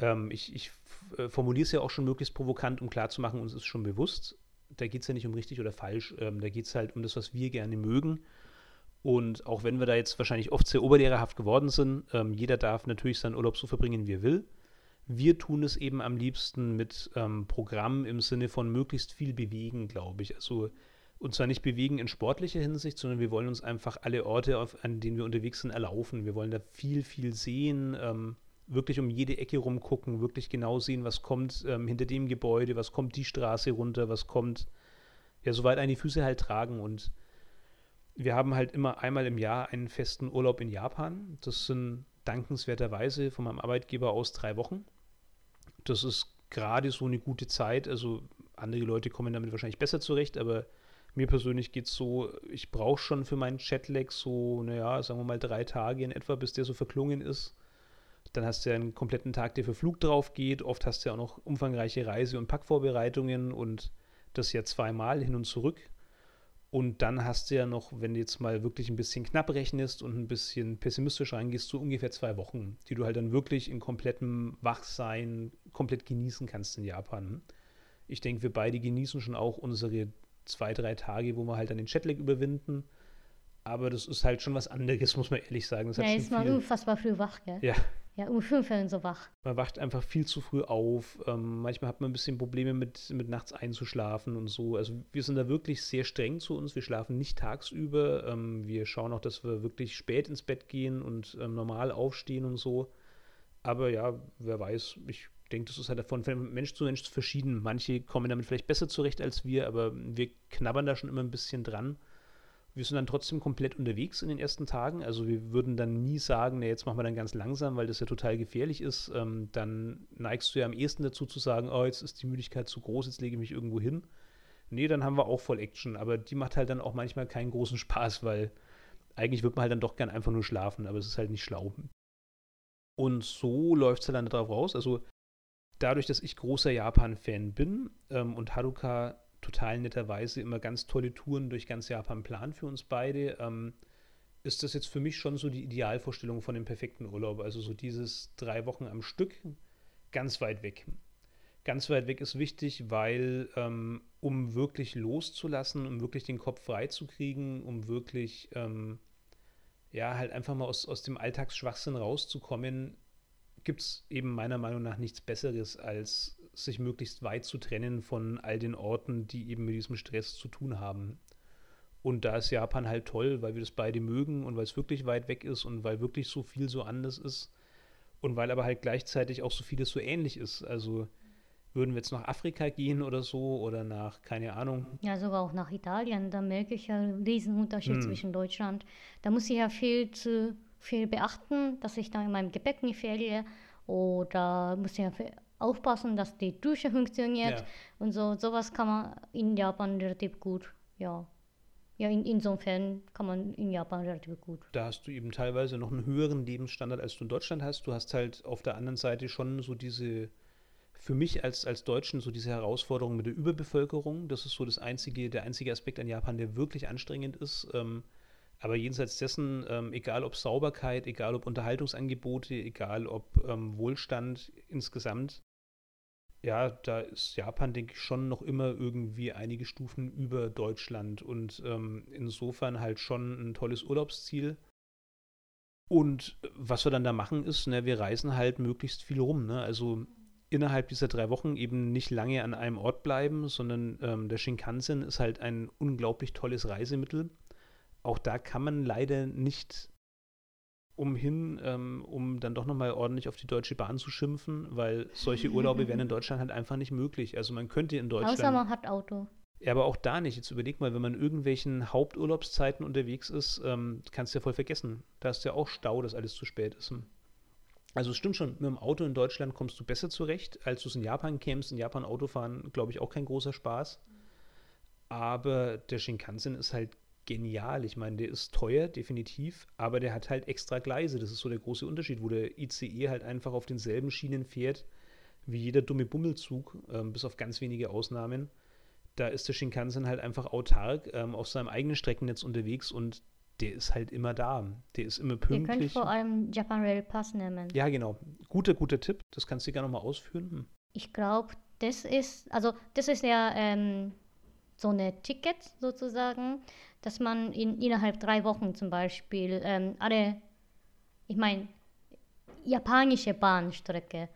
ähm, ich, ich äh, formuliere es ja auch schon möglichst provokant, um klarzumachen, uns ist schon bewusst, da geht es ja nicht um richtig oder falsch, ähm, da geht es halt um das, was wir gerne mögen. Und auch wenn wir da jetzt wahrscheinlich oft sehr oberlehrerhaft geworden sind, ähm, jeder darf natürlich seinen Urlaub so verbringen, wie er will. Wir tun es eben am liebsten mit ähm, Programm im Sinne von möglichst viel bewegen, glaube ich. Also und zwar nicht bewegen in sportlicher Hinsicht, sondern wir wollen uns einfach alle Orte, auf, an denen wir unterwegs sind, erlaufen. Wir wollen da viel, viel sehen, ähm, wirklich um jede Ecke rumgucken, wirklich genau sehen, was kommt ähm, hinter dem Gebäude, was kommt die Straße runter, was kommt, ja, soweit einen die Füße halt tragen. Und wir haben halt immer einmal im Jahr einen festen Urlaub in Japan. Das sind dankenswerterweise von meinem Arbeitgeber aus drei Wochen. Das ist gerade so eine gute Zeit. Also andere Leute kommen damit wahrscheinlich besser zurecht, aber mir persönlich geht es so, ich brauche schon für meinen Jetlag so, naja, sagen wir mal drei Tage in etwa, bis der so verklungen ist. Dann hast du ja einen kompletten Tag, der für Flug drauf geht. Oft hast du ja auch noch umfangreiche Reise- und Packvorbereitungen und das ja zweimal hin und zurück. Und dann hast du ja noch, wenn du jetzt mal wirklich ein bisschen knapp rechnest und ein bisschen pessimistisch reingehst, so ungefähr zwei Wochen, die du halt dann wirklich in komplettem Wachsein komplett genießen kannst in Japan. Ich denke, wir beide genießen schon auch unsere zwei, drei Tage, wo wir halt dann den Jetlag überwinden. Aber das ist halt schon was anderes, <laughs> muss man ehrlich sagen. Das Ja, man viel, unfassbar früh wach, gell? ja, Ja, um fünf Uhr so wach. man wacht einfach viel zu früh auf. Ähm, manchmal hat man ein bisschen Probleme mit, mit nachts einzuschlafen und so. Also wir sind da wirklich sehr streng zu uns. Wir schlafen nicht tagsüber. Ähm, wir schauen auch, dass wir wirklich spät ins Bett gehen und ähm, normal aufstehen und so. Aber ja, wer weiß, ich denke, das ist halt von Mensch zu Mensch verschieden. Manche kommen damit vielleicht besser zurecht als wir, aber wir knabbern da schon immer ein bisschen dran. Wir sind dann trotzdem komplett unterwegs in den ersten Tagen. Also wir würden dann nie sagen, na, jetzt machen wir dann ganz langsam, weil das ja total gefährlich ist. Ähm, dann neigst du ja am ehesten dazu zu sagen, oh, jetzt ist die Müdigkeit zu groß, jetzt lege ich mich irgendwo hin. Nee, dann haben wir auch voll Action. Aber die macht halt dann auch manchmal keinen großen Spaß, weil eigentlich wird man halt dann doch gern einfach nur schlafen, aber es ist halt nicht schlau. Und so läuft es dann darauf raus. Also dadurch, dass ich großer Japan-Fan bin ähm, und Haruka total netterweise immer ganz tolle Touren durch ganz Japan plant für uns beide, ähm, ist das jetzt für mich schon so die Idealvorstellung von dem perfekten Urlaub. Also so dieses drei Wochen am Stück, ganz weit weg. Ganz weit weg ist wichtig, weil ähm, um wirklich loszulassen, um wirklich den Kopf frei zu kriegen, um wirklich ähm, ja halt einfach mal aus, aus dem Alltagsschwachsinn rauszukommen, gibt es eben meiner Meinung nach nichts Besseres, als sich möglichst weit zu trennen von all den Orten, die eben mit diesem Stress zu tun haben. Und da ist Japan halt toll, weil wir das beide mögen und weil es wirklich weit weg ist und weil wirklich so viel so anders ist und weil aber halt gleichzeitig auch so vieles so ähnlich ist. Also würden wir jetzt nach Afrika gehen oder so oder nach, keine Ahnung, Ja, sogar auch nach Italien. Da merke ich ja einen riesen Unterschied Hm. zwischen Deutschland. Da muss ich ja viel zu viel beachten, dass ich da in meinem Gepäck nicht verliere. Oder muss ich ja aufpassen, dass die Dusche funktioniert. Ja. Und so sowas kann man in Japan relativ gut, ja. Ja, in, insofern kann man in Japan relativ gut. da hast du eben teilweise noch einen höheren Lebensstandard, als du in Deutschland hast. Du hast halt auf der anderen Seite schon so diese, für mich als, als Deutschen, so diese Herausforderung mit der Überbevölkerung. Das ist so das einzige, der einzige Aspekt an Japan, der wirklich anstrengend ist. Ähm, aber jenseits dessen, ähm, egal ob Sauberkeit, egal ob Unterhaltungsangebote, egal ob ähm, Wohlstand insgesamt, ja, da ist Japan, denke ich, schon noch immer irgendwie einige Stufen über Deutschland und ähm, insofern halt schon ein tolles Urlaubsziel. Und was wir dann da machen ist, ne, wir reisen halt möglichst viel rum. Ne? Also innerhalb dieser drei Wochen eben nicht lange an einem Ort bleiben, sondern ähm, der Shinkansen ist halt ein unglaublich tolles Reisemittel. Auch da kann man leider nicht umhin, ähm, um dann doch nochmal ordentlich auf die Deutsche Bahn zu schimpfen, weil solche Urlaube wären in Deutschland halt einfach nicht möglich. Also man könnte in Deutschland. Außer man hat Auto. Ja, aber auch da nicht. Jetzt überleg mal, wenn man in irgendwelchen Haupturlaubszeiten unterwegs ist, ähm, kannst du ja voll vergessen. Da ist ja auch Stau, dass alles zu spät ist. Also es stimmt schon, mit dem Auto in Deutschland kommst du besser zurecht, als du es in Japan kämst. In Japan Autofahren, glaube ich, auch kein großer Spaß. Aber der Shinkansen ist halt genial. Ich meine, der ist teuer, definitiv, aber der hat halt extra Gleise. Das ist so der große Unterschied, wo der ICE halt einfach auf denselben Schienen fährt wie jeder dumme Bummelzug, ähm, bis auf ganz wenige Ausnahmen. Da ist der Shinkansen halt einfach autark ähm, auf seinem eigenen Streckennetz unterwegs und der ist halt immer da. Der ist immer pünktlich. Ihr könnt vor allem Japan Rail Pass nehmen. Ja, genau. Guter, guter Tipp. Das kannst du gerne nochmal ausführen. Hm. Ich glaube, das ist, also das ist ja ähm, so eine Ticket sozusagen, dass man in, innerhalb drei Wochen zum Beispiel ähm, alle, ich meine, japanische Bahnstrecke.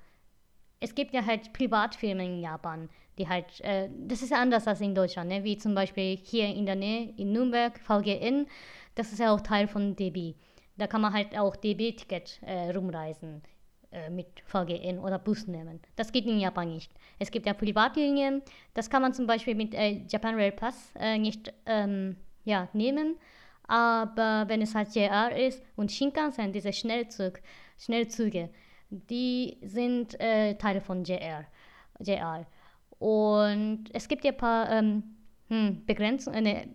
Es gibt ja halt Privatfirmen in Japan, die halt, äh, das ist ja anders als in Deutschland, ne? wie zum Beispiel hier in der Nähe in Nürnberg, VGN, das ist ja auch Teil von DB. Da kann man halt auch DB-Ticket äh, rumreisen äh, mit VGN oder Bus nehmen. Das geht in Japan nicht. Es gibt ja Privatlinien, das kann man zum Beispiel mit äh, Japan Rail Pass äh, nicht ähm, ja, nehmen. Aber wenn es halt JR ist und Shinkansen, diese Schnellzug, Schnellzüge, die sind äh, Teile von JR. JR. Und es gibt ja ein paar ähm, hm, Begrenzungen, äh,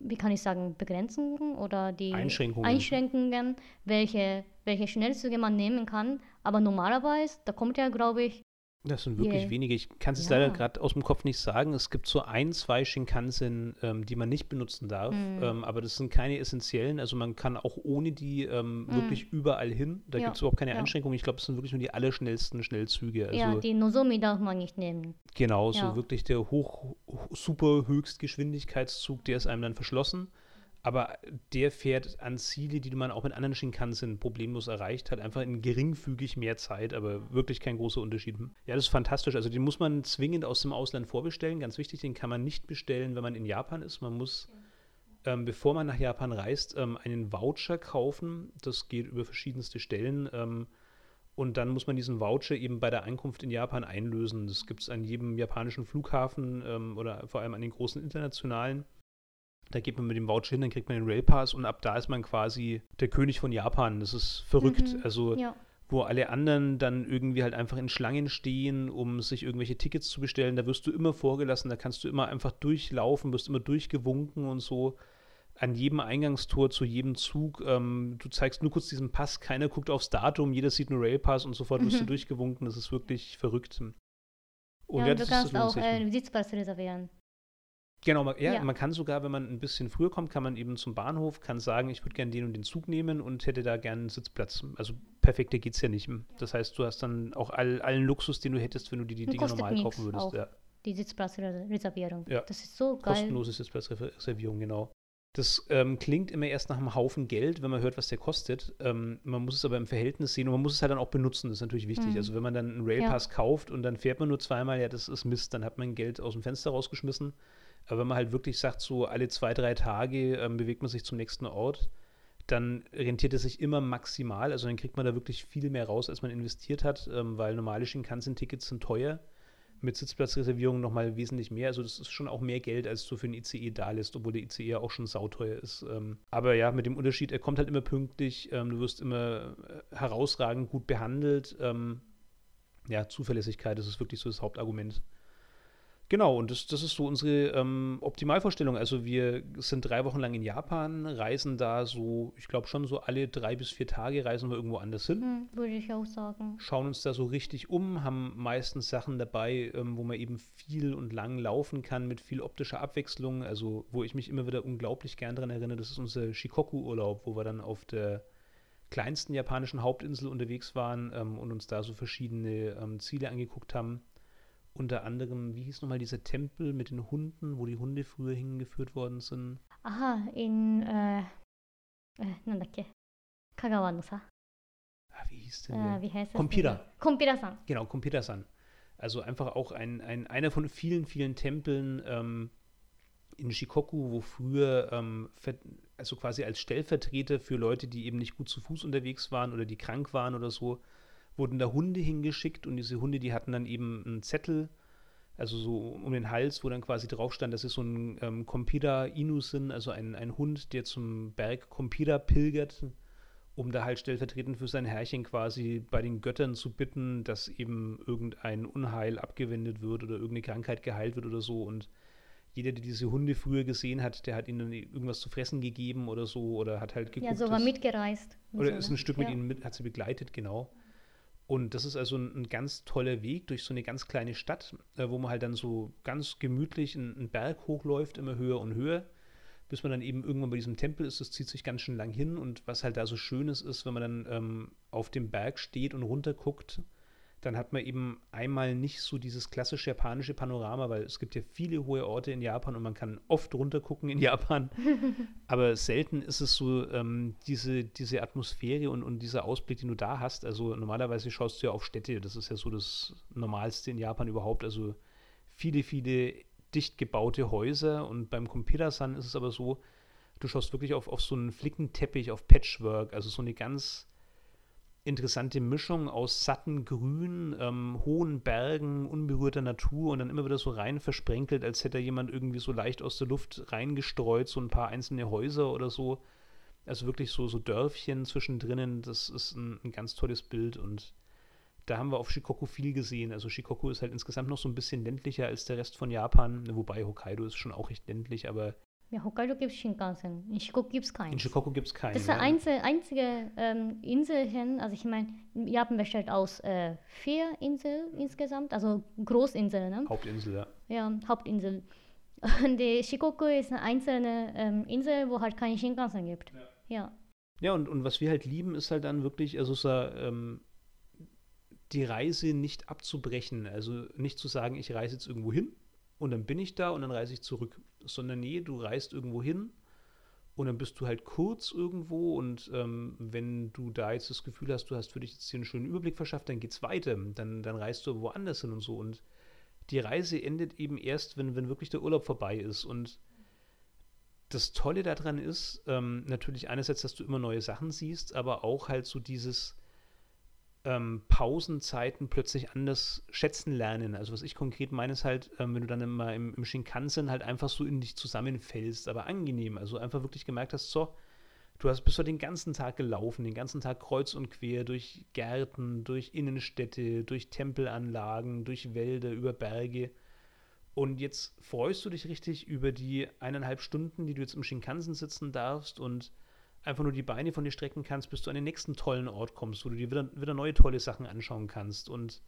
wie kann ich sagen, Begrenzungen oder die Einschränkungen, Einschränkungen welche, welche Schnellzüge man nehmen kann. Aber normalerweise, da kommt ja, glaube ich, das sind wirklich yeah. wenige. Ich kann es ja. leider gerade aus dem Kopf nicht sagen. Es gibt so ein, zwei Shinkansen, ähm, die man nicht benutzen darf. Mm. Ähm, aber das sind keine essentiellen. Also man kann auch ohne die ähm, mm. wirklich überall hin. Da ja. gibt es überhaupt keine ja. Einschränkungen. Ich glaube, es sind wirklich nur die allerschnellsten Schnellzüge. Also, ja, die Nozomi darf man nicht nehmen. Genau, so wirklich der hoch, super Höchstgeschwindigkeitszug, der ist einem dann verschlossen aber der fährt an Ziele, die man auch mit anderen Shinkansen problemlos erreicht hat, einfach in geringfügig mehr Zeit, aber wirklich kein großer Unterschied. Ja, das ist fantastisch. Also den muss man zwingend aus dem Ausland vorbestellen. Ganz wichtig, den kann man nicht bestellen, wenn man in Japan ist. Man muss, ähm, bevor man nach Japan reist, ähm, einen Voucher kaufen. Das geht über verschiedenste Stellen. Ähm, und dann muss man diesen Voucher eben bei der Ankunft in Japan einlösen. Das gibt es an jedem japanischen Flughafen ähm, oder vor allem an den großen internationalen. Da geht man mit dem Voucher hin, dann kriegt man den Railpass und ab da ist man quasi der König von Japan. Das ist verrückt. Mhm, also ja. wo alle anderen dann irgendwie halt einfach in Schlangen stehen, um sich irgendwelche Tickets zu bestellen, da wirst du immer vorgelassen, da kannst du immer einfach durchlaufen, wirst immer durchgewunken und so. An jedem Eingangstor zu jedem Zug. Ähm, du zeigst nur kurz diesen Pass, keiner guckt aufs Datum, jeder sieht einen Railpass und sofort wirst du mhm. durchgewunken. Das ist wirklich verrückt. Und ja, ja du kannst auch äh, Sitzpass reservieren. Genau, man, ja, ja, man kann sogar, wenn man ein bisschen früher kommt, kann man eben zum Bahnhof, kann sagen, ich würde gerne den und den Zug nehmen und hätte da gerne einen Sitzplatz. Also perfekter geht es ja nicht. Das heißt, du hast dann auch all, allen Luxus, den du hättest, wenn du dir die Dinge normal kaufen würdest. Auch, ja. Die Sitzplatzreservierung. Ja. Das ist so geil. Kostenlose Sitzplatzreservierung, genau. Das ähm, klingt immer erst nach einem Haufen Geld, wenn man hört, was der kostet. Ähm, man muss es aber im Verhältnis sehen und man muss es halt dann auch benutzen. Das ist natürlich wichtig. Mhm. Also wenn man dann einen Railpass ja. kauft und dann fährt man nur zweimal, ja, das ist Mist, dann hat man Geld aus dem Fenster rausgeschmissen. Aber wenn man halt wirklich sagt, so alle zwei, drei Tage ähm, bewegt man sich zum nächsten Ort, dann rentiert es sich immer maximal. Also dann kriegt man da wirklich viel mehr raus, als man investiert hat, ähm, weil normale Shinkansen-Tickets sind teuer. Mit Sitzplatzreservierungen nochmal wesentlich mehr. Also das ist schon auch mehr Geld, als du für einen ICE da lässt, obwohl der ICE ja auch schon sauteuer ist. Ähm, aber ja, mit dem Unterschied, er kommt halt immer pünktlich, ähm, du wirst immer äh, herausragend gut behandelt. Ähm, ja, Zuverlässigkeit, das ist wirklich so das Hauptargument. Genau, und das, das ist so unsere ähm, Optimalvorstellung. Also wir sind drei Wochen lang in Japan, reisen da so, ich glaube schon so alle drei bis vier Tage reisen wir irgendwo anders hin. Hm, würde ich auch sagen. Schauen uns da so richtig um, haben meistens Sachen dabei, ähm, wo man eben viel und lang laufen kann mit viel optischer Abwechslung. Also wo ich mich immer wieder unglaublich gern daran erinnere, das ist unser Shikoku-Urlaub, wo wir dann auf der kleinsten japanischen Hauptinsel unterwegs waren ähm, und uns da so verschiedene ähm, Ziele angeguckt haben unter anderem, wie hieß nochmal dieser Tempel mit den Hunden, wo die Hunde früher hingeführt worden sind? Aha, in, äh, äh, nandake, Kagawa no sa. Ah, wie hieß denn äh, der? Äh, wie heißt das? Kompira. Kompira-san. Genau, Kompira-san. Also einfach auch ein, ein, einer von vielen, vielen Tempeln ähm, in Shikoku, wo früher, ähm, also quasi als Stellvertreter für Leute, die eben nicht gut zu Fuß unterwegs waren oder die krank waren oder so, wurden da Hunde hingeschickt und diese Hunde, die hatten dann eben einen Zettel, also so um den Hals, wo dann quasi drauf stand, dass es so ein ähm, Kompira Inu sind, also ein, ein Hund, der zum Berg Kompira pilgert, um da halt stellvertretend für sein Herrchen quasi bei den Göttern zu bitten, dass eben irgendein Unheil abgewendet wird oder irgendeine Krankheit geheilt wird oder so. Und jeder, der diese Hunde früher gesehen hat, der hat ihnen irgendwas zu fressen gegeben oder so oder hat halt geguckt. Ja, so war mitgereist. oder so, ist ne? ein Stück mit ja. ihnen mit, hat sie begleitet, genau. Und das ist also ein, ein ganz toller Weg durch so eine ganz kleine Stadt, äh, wo man halt dann so ganz gemütlich einen, einen Berg hochläuft, immer höher und höher, bis man dann eben irgendwann bei diesem Tempel ist. Das zieht sich ganz schön lang hin. Und was halt da so Schönes ist, wenn man dann ähm, auf dem Berg steht und runterguckt, dann hat man eben einmal nicht so dieses klassische japanische Panorama, weil es gibt ja viele hohe Orte in Japan und man kann oft runtergucken in Japan. <laughs> Aber selten ist es so ähm, diese, diese Atmosphäre und, und dieser Ausblick, den du da hast. Also normalerweise schaust du ja auf Städte, das ist ja so das Normalste in Japan überhaupt. Also viele, viele dicht gebaute Häuser und beim Kompira-san ist es aber so, du schaust wirklich auf, auf so einen Flickenteppich, auf Patchwork, also so eine ganz interessante Mischung aus satten Grün, ähm, hohen Bergen, unberührter Natur und dann immer wieder so rein versprenkelt, als hätte jemand irgendwie so leicht aus der Luft reingestreut, so ein paar einzelne Häuser oder so. Also wirklich so, so Dörfchen zwischendrin, das ist ein, ein ganz tolles Bild und da haben wir auf Shikoku viel gesehen. Also Shikoku ist halt insgesamt noch so ein bisschen ländlicher als der Rest von Japan, wobei Hokkaido ist schon auch recht ländlich, aber Ja, Hokkaido gibt es Shinkansen. In Shikoku gibt es in keins. Shikoku gibt es keinen. Das ist die ja. einzige, einzige ähm, Insel hin, also ich meine, Japan besteht aus äh, vier Inseln insgesamt, also Großinseln, ne? Hauptinsel, ja. Ja, Hauptinsel. <laughs> Und die Shikoku ist eine einzelne ähm, Insel, wo halt keine Shinkansen gibt. Ja. Ja, und, und was wir halt lieben, ist halt dann wirklich, also so, ähm, die Reise nicht abzubrechen. Also nicht zu sagen, ich reise jetzt irgendwo hin und dann bin ich da und dann reise ich zurück. Sondern nee, du reist irgendwo hin und dann bist du halt kurz irgendwo und ähm, wenn du da jetzt das Gefühl hast, du hast für dich jetzt hier einen schönen Überblick verschafft, dann geht's weiter. Dann, dann reist du woanders hin und so. Und die Reise endet eben erst, wenn, wenn wirklich der Urlaub vorbei ist. Und das Tolle daran ist, ähm, natürlich einerseits, dass du immer neue Sachen siehst, aber auch halt so dieses ähm, Pausenzeiten plötzlich anders schätzen lernen. Also was ich konkret meine ist halt, ähm, wenn du dann immer im, im Shinkansen halt einfach so in dich zusammenfällst, aber angenehm. Also einfach wirklich gemerkt hast, so, du hast bist heute den ganzen Tag gelaufen, den ganzen Tag kreuz und quer durch Gärten, durch Innenstädte, durch Tempelanlagen, durch Wälder, über Berge. Und jetzt freust du dich richtig über die eineinhalb Stunden, die du jetzt im Shinkansen sitzen darfst und einfach nur die Beine von dir strecken kannst, bis du an den nächsten tollen Ort kommst, wo du dir wieder, wieder neue tolle Sachen anschauen kannst. Und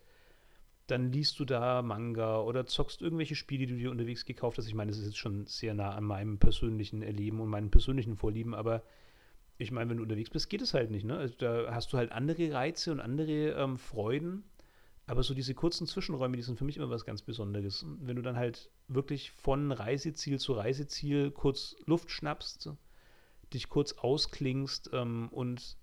dann liest du da Manga oder zockst irgendwelche Spiele, die du dir unterwegs gekauft hast. Ich meine, das ist jetzt schon sehr nah an meinem persönlichen Erleben und meinen persönlichen Vorlieben, aber ich meine, wenn du unterwegs bist, geht es halt nicht. Ne? Also da hast du halt andere Reize und andere ähm, Freuden. Aber so diese kurzen Zwischenräume, die sind für mich immer was ganz Besonderes. Wenn du dann halt wirklich von Reiseziel zu Reiseziel kurz Luft schnappst, dich kurz ausklingst ähm, und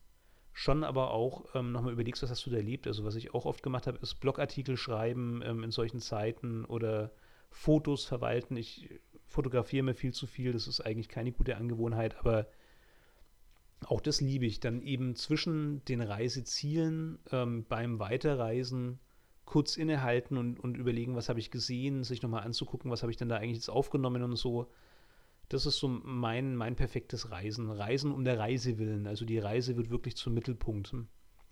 schon aber auch ähm, nochmal überlegst, was hast du da erlebt. Also was ich auch oft gemacht habe, ist Blogartikel schreiben ähm, in solchen Zeiten oder Fotos verwalten. Ich fotografiere mir viel zu viel, das ist eigentlich keine gute Angewohnheit, aber auch das liebe ich. Dann eben zwischen den Reisezielen ähm, beim Weiterreisen kurz innehalten und, und überlegen, was habe ich gesehen, sich nochmal anzugucken, was habe ich denn da eigentlich jetzt aufgenommen und so. Das ist so mein, mein perfektes Reisen. Reisen um der Reise willen. Also die Reise wird wirklich zum Mittelpunkt.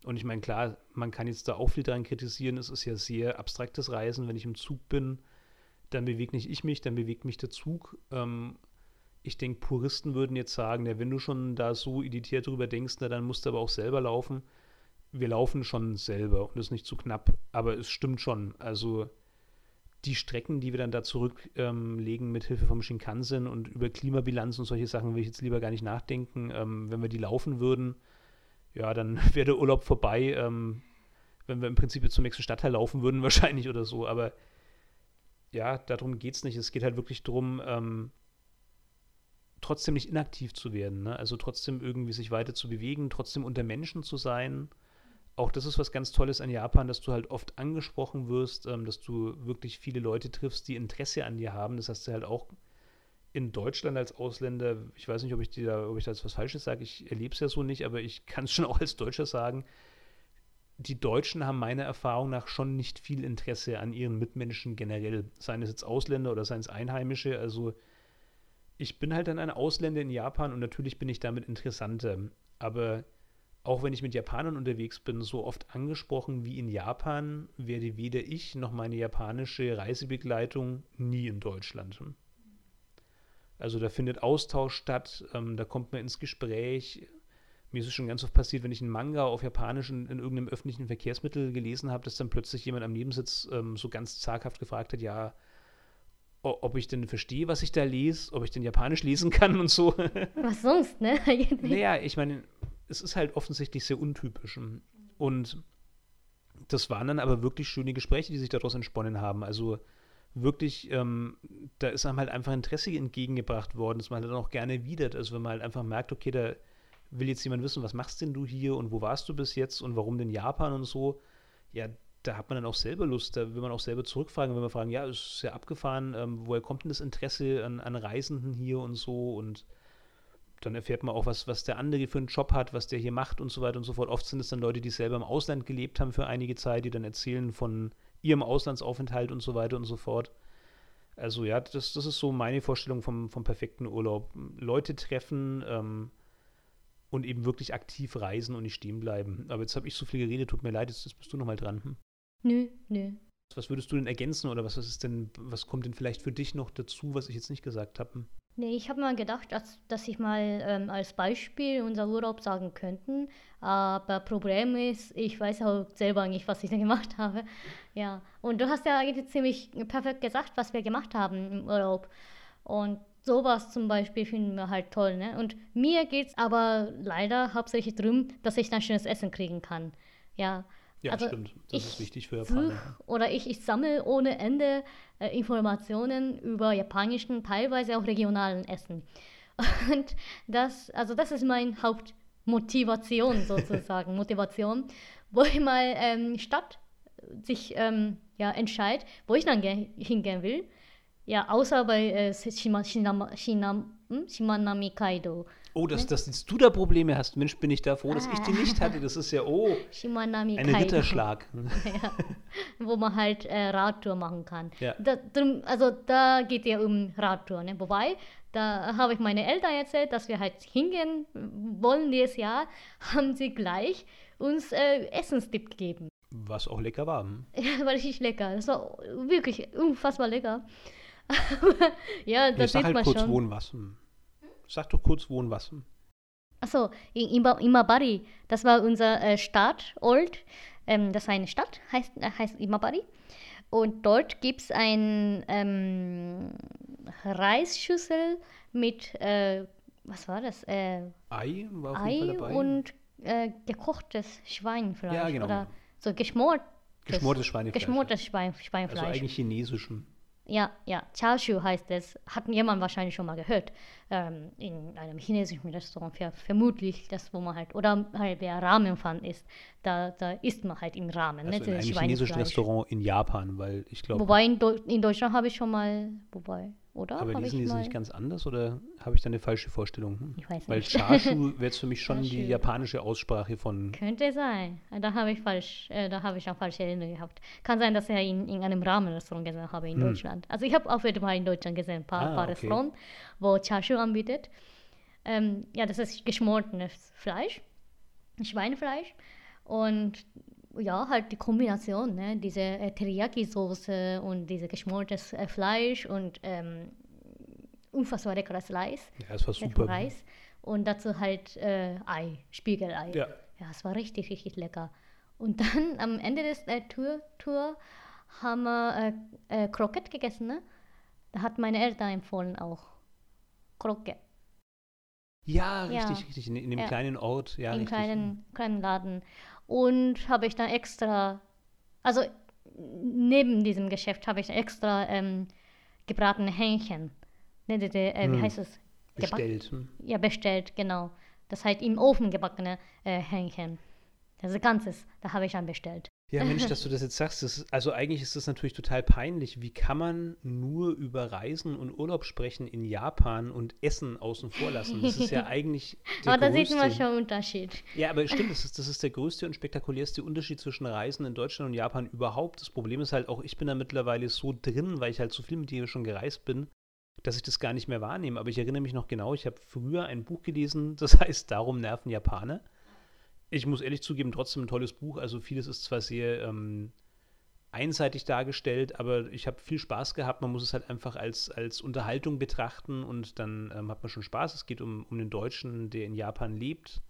Und ich meine, klar, man kann jetzt da auch viel daran kritisieren. Es ist ja sehr abstraktes Reisen. Wenn ich im Zug bin, dann bewege nicht ich mich, dann bewegt mich der Zug. Ähm, ich denke, Puristen würden jetzt sagen, ja, wenn du schon da so editiert drüber denkst, na, dann musst du aber auch selber laufen. Wir laufen schon selber und ist nicht zu knapp, aber es stimmt schon. Also die Strecken, die wir dann da zurücklegen ähm, mit Hilfe vom Shinkansen und über Klimabilanz und solche Sachen will ich jetzt lieber gar nicht nachdenken. Ähm, wenn wir die laufen würden, ja, dann <laughs> wäre der Urlaub vorbei. Ähm, wenn wir im Prinzip jetzt zum nächsten Stadtteil laufen würden, <laughs> wahrscheinlich oder so. Aber ja, darum geht es nicht. Es geht halt wirklich darum, ähm, trotzdem nicht inaktiv zu werden. Ne? Also trotzdem irgendwie sich weiter zu bewegen, trotzdem unter Menschen zu sein. Auch das ist was ganz Tolles an Japan, dass du halt oft angesprochen wirst, ähm, dass du wirklich viele Leute triffst, die Interesse an dir haben. Das hast du halt auch in Deutschland als Ausländer, ich weiß nicht, ob ich, dir da, ob ich da jetzt was Falsches sage, ich erlebe es ja so nicht, aber ich kann es <laughs> schon auch als Deutscher sagen, die Deutschen haben meiner Erfahrung nach schon nicht viel Interesse an ihren Mitmenschen generell, seien es jetzt Ausländer oder seien es Einheimische. Also ich bin halt dann ein Ausländer in Japan und natürlich bin ich damit interessanter. Aber auch wenn ich mit Japanern unterwegs bin, so oft angesprochen wie in Japan, werde weder ich noch meine japanische Reisebegleitung nie in Deutschland. Also da findet Austausch statt, ähm, da kommt man ins Gespräch. Mir ist es schon ganz oft passiert, wenn ich einen Manga auf Japanisch in, in irgendeinem öffentlichen Verkehrsmittel gelesen habe, dass dann plötzlich jemand am Nebensitz ähm, so ganz zaghaft gefragt hat, ja, ob ich denn verstehe, was ich da lese, ob ich denn Japanisch lesen kann und so. Was sonst, ne? <laughs> naja, ich meine, es ist halt offensichtlich sehr untypisch. Und das waren dann aber wirklich schöne Gespräche, die sich daraus entsponnen haben. Also wirklich, ähm, da ist einem halt einfach Interesse entgegengebracht worden, dass man halt dann auch gerne widert. Also wenn man halt einfach merkt, okay, da will jetzt jemand wissen, was machst denn du hier und wo warst du bis jetzt und warum denn Japan und so, ja, da hat man dann auch selber Lust, da will man auch selber zurückfragen, wenn wir fragen, ja, es ist ja abgefahren, ähm, woher kommt denn das Interesse an, an, Reisenden hier und so und dann erfährt man auch, was, was der andere für einen Job hat, was der hier macht und so weiter und so fort. Oft sind es dann Leute, die selber im Ausland gelebt haben für einige Zeit, die dann erzählen von ihrem Auslandsaufenthalt und so weiter und so fort. Also ja, das, das ist so meine Vorstellung vom, vom perfekten Urlaub. Leute treffen, ähm, und eben wirklich aktiv reisen und nicht stehen bleiben. Aber jetzt habe ich so viel geredet, tut mir leid, jetzt, jetzt bist du nochmal dran. Hm? Nö, nö. Was würdest du denn ergänzen oder was, was ist denn, was kommt denn vielleicht für dich noch dazu, was ich jetzt nicht gesagt habe? Nee, ich habe mal gedacht, dass, dass ich mal ähm, als Beispiel unser Urlaub sagen könnte. Aber Problem ist, ich weiß auch selber nicht, was ich da gemacht <laughs> habe. Ja, und du hast ja eigentlich ziemlich perfekt gesagt, was wir gemacht haben im Urlaub. Und Sowas zum Beispiel finden wir halt toll. Ne? Und mir geht es aber leider hauptsächlich darum, dass ich dann schönes Essen kriegen kann. Ja, ja also stimmt. Das ist wichtig für Japaner. Oder ich, ich sammle ohne Ende äh, Informationen über japanischen, teilweise auch regionalen Essen. <laughs> Und das, also das ist meine Hauptmotivation sozusagen. <laughs> Motivation, wo ich mal ähm, statt sich ähm, ja, entscheide, wo ich dann hingehen will ja, außer bei äh, Shima, Shinama, Shinam, hm? Shimanami Kaido. Oh, dass, ne? dass du da Probleme hast. Mensch, bin ich da froh, dass ich die nicht hatte. Das ist ja, oh, ein Ritterschlag. <laughs> ja, wo man halt äh, Radtour machen kann. Ja. Da, drum, also da geht ja um Radtour. Ne? Wobei, da habe ich meine Eltern erzählt, dass wir halt hingehen wollen dieses Jahr, haben sie gleich uns äh, Essenstipp gegeben. Was auch lecker war. Hm? Ja, <laughs> war richtig lecker. Das war wirklich unfassbar lecker. <laughs> ja, das sag halt kurz schon. Wohnwassen. Sag doch kurz Wohnwassen. Achso, in Imabari. Das war unser äh, Startort. Ähm, das ist eine Stadt, heißt, äh, heißt Imabari. Und dort gibt es ein ähm, Reisschüssel mit, äh, was war das? Äh, Ei war Ei und äh, gekochtes Schweinefleisch. Ja, genau. Oder so geschmortes, geschmortes Schweinefleisch. Geschmortes Schwein, Schweinefleisch. Also eigentlich chinesischem. Ja, ja, Chashu heißt es. Hat jemand wahrscheinlich schon mal gehört. Ähm, in einem chinesischen Restaurant, ver vermutlich das, wo man halt, oder halt wer Ramenpfann isst, da, da isst man halt im Rahmen. Also ne, in einem chinesischen Restaurant in Japan, weil ich glaube. Wobei in, in Deutschland habe ich schon mal, wobei, oder? Aber die sind die nicht ganz anders oder habe ich da eine falsche Vorstellung? Hm? Ich weiß Weil nicht. Chashu <laughs> wäre jetzt für mich schon die japanische Aussprache von. Könnte sein. Da habe ich falsch, äh, da habe ich auch falsche Erinnerungen gehabt. Kann sein, dass ich in, in einem Rahmenrestaurant gesehen habe in hm. Deutschland. Also ich habe auch wieder mal in Deutschland gesehen, ein paar, ah, paar okay. Restaurants, wo Chashu anbietet. Ähm, ja, das ist geschmortenes Fleisch, Schweinefleisch. Und ja, halt die Kombination, ne? diese äh, Teriyaki-Soße und dieses geschmortes äh, Fleisch und ähm, unfassbar leckeres Reis. Ja, es war super. Reis. Und dazu halt äh, Ei, Spiegelei. Ja. Ja, es war richtig, richtig lecker. Und dann am Ende des äh, Tour, Tour haben wir äh, äh, Kroket gegessen, ne? Da hat meine Eltern empfohlen auch. Kroket. Ja, richtig, ja. richtig. In, in dem ja. kleinen Ort, ja. In einem kleinen, kleinen Laden. Und habe ich dann extra, also neben diesem Geschäft habe ich extra ähm, gebratene Hähnchen. Ne, die, die, äh, wie Hm. heißt es? Gebak- Bestellt. hm. Ja, bestellt, genau. Das heißt im Ofen gebackene äh, Hähnchen. Das ganzes, da habe ich dann bestellt. Ja, Mensch, <laughs> dass du das jetzt sagst, das ist, also eigentlich ist das natürlich total peinlich. Wie kann man nur über Reisen und Urlaub sprechen in Japan und Essen außen vor lassen? Das ist ja <laughs> eigentlich der Aber da sieht größte. man schon Unterschied. Ja, aber stimmt, das <laughs> ist, das ist der größte und spektakulärste Unterschied zwischen Reisen in Deutschland und Japan überhaupt. Das Problem ist halt auch, ich bin da mittlerweile so drin, weil ich halt so viel mit dir schon gereist bin, dass ich das gar nicht mehr wahrnehme. Aber ich erinnere mich noch genau, ich habe früher ein Buch gelesen, das heißt Darum nerven Japaner. Ich muss ehrlich zugeben, trotzdem ein tolles Buch. Also vieles ist zwar sehr ähm, einseitig dargestellt, aber ich habe viel Spaß gehabt. Man muss es halt einfach als, als Unterhaltung betrachten und dann ähm, hat man schon Spaß. Es geht um, um den Deutschen, der in Japan lebt,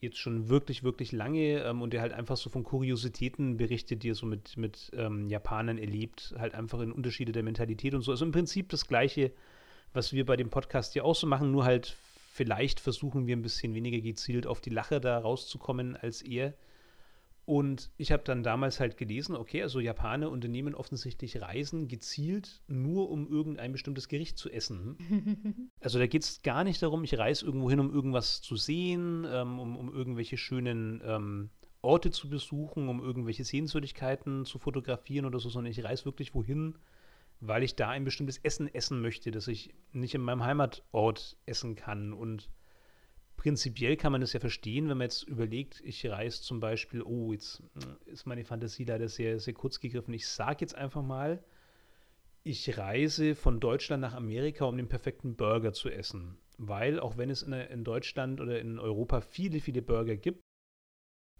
jetzt schon wirklich, wirklich lange ähm, und der halt einfach so von Kuriositäten berichtet, die er so mit, mit ähm, Japanern erlebt, halt einfach in Unterschiede der Mentalität und so. Also im Prinzip das Gleiche, was wir bei dem Podcast hier auch so machen, nur halt vielleicht versuchen wir ein bisschen weniger gezielt auf die Lache da rauszukommen als er. Und ich habe dann damals halt gelesen, okay, also Japaner unternehmen offensichtlich Reisen gezielt nur um irgendein bestimmtes Gericht zu essen. <laughs> Also da geht es gar nicht darum, ich reise irgendwo hin, um irgendwas zu sehen, ähm, um, um irgendwelche schönen ähm, Orte zu besuchen, um irgendwelche Sehenswürdigkeiten zu fotografieren oder so, sondern ich reise wirklich wohin, weil ich da ein bestimmtes Essen essen möchte, das ich nicht in meinem Heimatort essen kann. Und prinzipiell kann man das ja verstehen, wenn man jetzt überlegt, ich reise zum Beispiel, oh, jetzt äh, ist meine Fantasie leider sehr, sehr kurz gegriffen. Ich sage jetzt einfach mal, ich reise von Deutschland nach Amerika, um den perfekten Burger zu essen. Weil, auch wenn es in, in Deutschland oder in Europa viele, viele Burger gibt,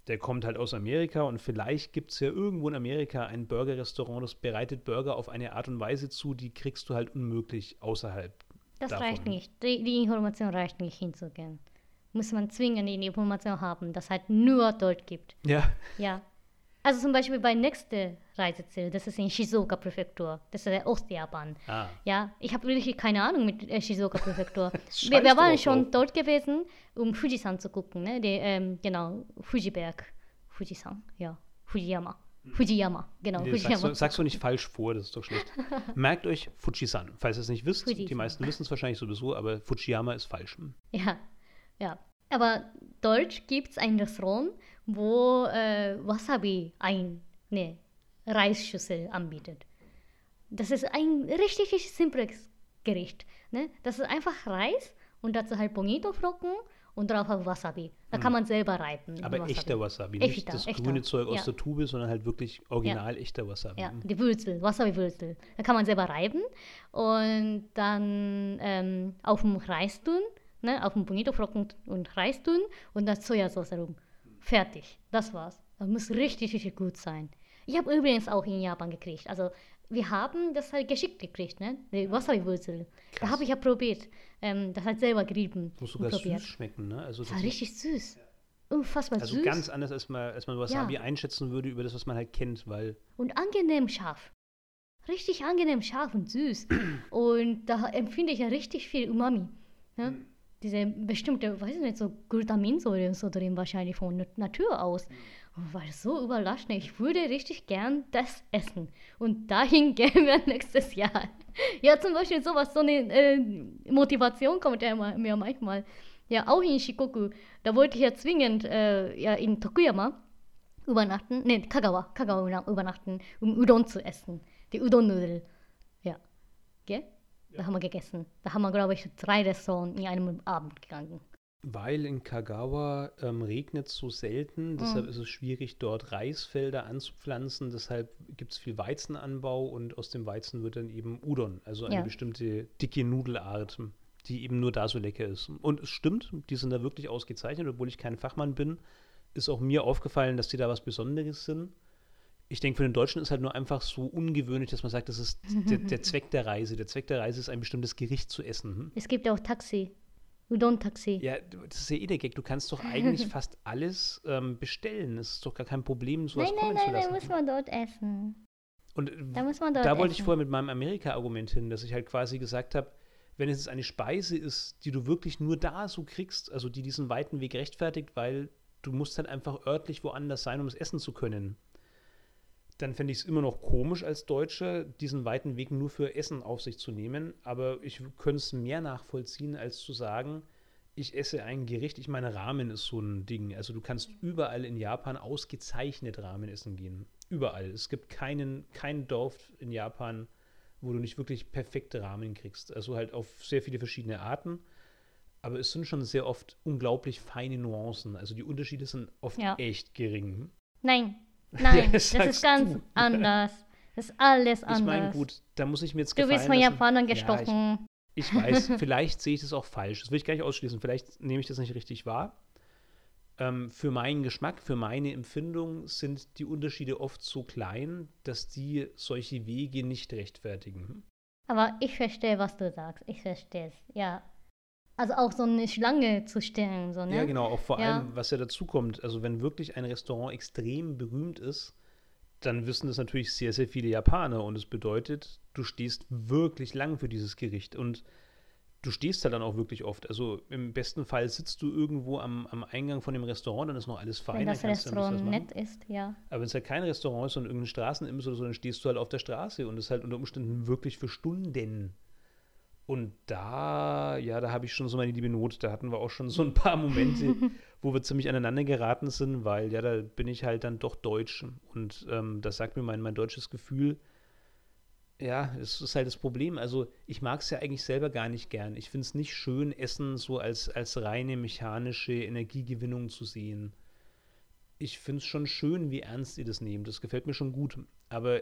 der kommt halt aus Amerika und vielleicht gibt es ja irgendwo in Amerika ein Burgerrestaurant, das bereitet Burger auf eine Art und Weise zu, die kriegst du halt unmöglich außerhalb. Das davon. reicht nicht. Die, die Information reicht nicht hinzugehen. Muss man zwingend die Information haben, dass halt nur dort gibt. Ja, Ja. Also zum Beispiel bei nächste Reiseziel, das ist in Shizuoka Präfektur, das ist der Ostjapan. ah, Ja, ich habe wirklich keine Ahnung mit äh, Shizuoka Präfektur. <laughs> Das wir, wir waren schon drauf. dort gewesen, um Fujisan zu gucken, ne? Die, ähm, genau, Fujiberg. Fujisan, ja. Fujiyama. Fujiyama, genau, nee, sagst, Fujiyama. du, sagst du nicht falsch vor, das ist doch schlecht. <laughs> Merkt euch Fujisan. Falls ihr es nicht wisst, die Fujisan. meisten wissen es wahrscheinlich sowieso, aber Fujiyama ist falsch. <laughs> Ja, ja. Aber dort gibt es ein Restaurant, wo äh, Wasabi ein, ne, Reisschüssel anbietet. Das ist ein richtig, richtig simples Gericht. Ne? Das ist einfach Reis und dazu halt Bonito-Flocken und drauf halt Wasabi. Da kann man selber reiben. Hm. Aber Wasabi. echter Wasabi, nicht Echter, das echter. grüne Zeug aus Ja. der Tube, sondern halt wirklich original echter Wasabi. Ja, die Wurzel, Wasabi-Wurzel. Da kann man selber reiben und dann ähm, auf dem Reis tun, ne, auf dem Bonito-Flocken und Reis tun und dann Sojasauce rum. Fertig, das war's. Das muss richtig, richtig gut sein. Ich habe übrigens auch in Japan gekriegt. Also wir haben das halt geschickt gekriegt, ne? Die Wasabi-Wurzel. Da habe ich ja probiert. Ähm, das hat selber gerieben Muss sogar probiert. süß schmecken, ne? Also, Das war richtig süß. Unfassbar also süß. ganz anders, als man, als man Wasabi Ja. einschätzen würde über das, was man halt kennt, weil und angenehm scharf. Richtig angenehm scharf und süß. <clears throat> und da empfinde ich ja richtig viel Umami. Ne? Hm. Diese bestimmte, weiß ich nicht, so Glutaminsäure und so drin wahrscheinlich von Nat- Natur aus. Und war so überraschend. Ich würde richtig gern das essen. Und dahin <laughs> gehen wir nächstes Jahr. Ja, zum Beispiel sowas, so eine äh, Motivation kommt ja immer, mir manchmal. Ja, auch in Shikoku, da wollte ich ja zwingend äh, ja, in Tokuyama übernachten, ne, Kagawa, Kagawa überna- übernachten, um Udon zu essen. Die Udon-Nudel. Ja. Gell? Da haben wir gegessen. Da haben wir, glaube ich, drei Restaurants in einem Abend gegangen. Weil in Kagawa ähm, regnet es so selten, deshalb ist es schwierig, dort Reisfelder anzupflanzen. Deshalb gibt es viel Weizenanbau und aus dem Weizen wird dann eben Udon, also eine Ja. bestimmte dicke Nudelart, die eben nur da so lecker ist. Und es stimmt, die sind da wirklich ausgezeichnet, obwohl ich kein Fachmann bin. Ist auch mir aufgefallen, dass die da was Besonderes sind. Ich denke, für den Deutschen ist halt nur einfach so ungewöhnlich, dass man sagt, das ist der, der <laughs> Zweck der Reise. Der Zweck der Reise ist, ein bestimmtes Gericht zu essen. Hm? Es gibt auch Taxi. Udon-Taxi. Ja, du- das ist ja eh der Gag. Du kannst doch eigentlich <laughs> fast alles ähm, bestellen. Es ist doch gar kein Problem, sowas nein, nein, kommen nein, zu da lassen. muss man dort essen. Und Da muss man dort da wollte ich essen. vorher mit meinem Amerika-Argument hin, dass ich halt quasi gesagt habe, wenn es eine Speise ist, die du wirklich nur da so kriegst, also die diesen weiten Weg rechtfertigt, weil du musst halt einfach örtlich woanders sein, um es essen zu können, dann fände ich es immer noch komisch als Deutscher, diesen weiten Weg nur für Essen auf sich zu nehmen. Aber ich könnte es mehr nachvollziehen, als zu sagen, ich esse ein Gericht. Ich meine, Ramen ist so ein Ding. Also du kannst überall in Japan ausgezeichnet Ramen essen gehen. Überall. Es gibt keinen, kein Dorf in Japan, wo du nicht wirklich perfekte Ramen kriegst. Also halt auf sehr viele verschiedene Arten. Aber es sind schon sehr oft unglaublich feine Nuancen. Also die Unterschiede sind oft Ja. echt gering. Nein, <laughs> nein, Ja, das ist ganz du. <laughs> anders. Das ist alles Ich anders. meine, gut, da muss ich mir jetzt du wirst von. Japanern Ja, gestochen. ich, ich weiß, <laughs> vielleicht sehe ich das auch falsch. Das will ich gar nicht ausschließen. Vielleicht nehme ich das nicht richtig wahr. Ähm, für meinen Geschmack, für meine Empfindung sind die Unterschiede oft so klein, dass die solche Wege nicht rechtfertigen. Aber ich verstehe, was du sagst. Ich verstehe es. Ja. Also auch so eine Schlange zu stellen, so, ne? Ja, genau, auch vor Ja. allem, was ja dazu kommt. Also, wenn wirklich ein Restaurant extrem berühmt ist, dann wissen das natürlich sehr, sehr viele Japaner. Und es bedeutet, du stehst wirklich lang für dieses Gericht. Und du stehst da dann auch wirklich oft. Also, im besten Fall sitzt du irgendwo am, am Eingang von dem Restaurant, dann ist noch alles fein. Wenn dann das Restaurant machen. nett ist, ja. Aber wenn es halt kein Restaurant ist, sondern irgendein Straßenimbiss oder so, dann stehst du halt auf der Straße und ist halt unter Umständen wirklich für Stunden. Und da, ja, da habe ich schon so meine liebe Not. Da hatten wir auch schon so ein paar Momente, <laughs> wo wir ziemlich aneinander geraten sind, weil ja, da bin ich halt dann doch deutsch. Und ähm, das sagt mir mein, mein deutsches Gefühl. Ja, es ist halt das Problem. Also, ich mag es ja eigentlich selber gar nicht gern. Ich finde es nicht schön, Essen so als, als reine mechanische Energiegewinnung zu sehen ich finde es schon schön, wie ernst ihr das nehmt. Das gefällt mir schon gut. Aber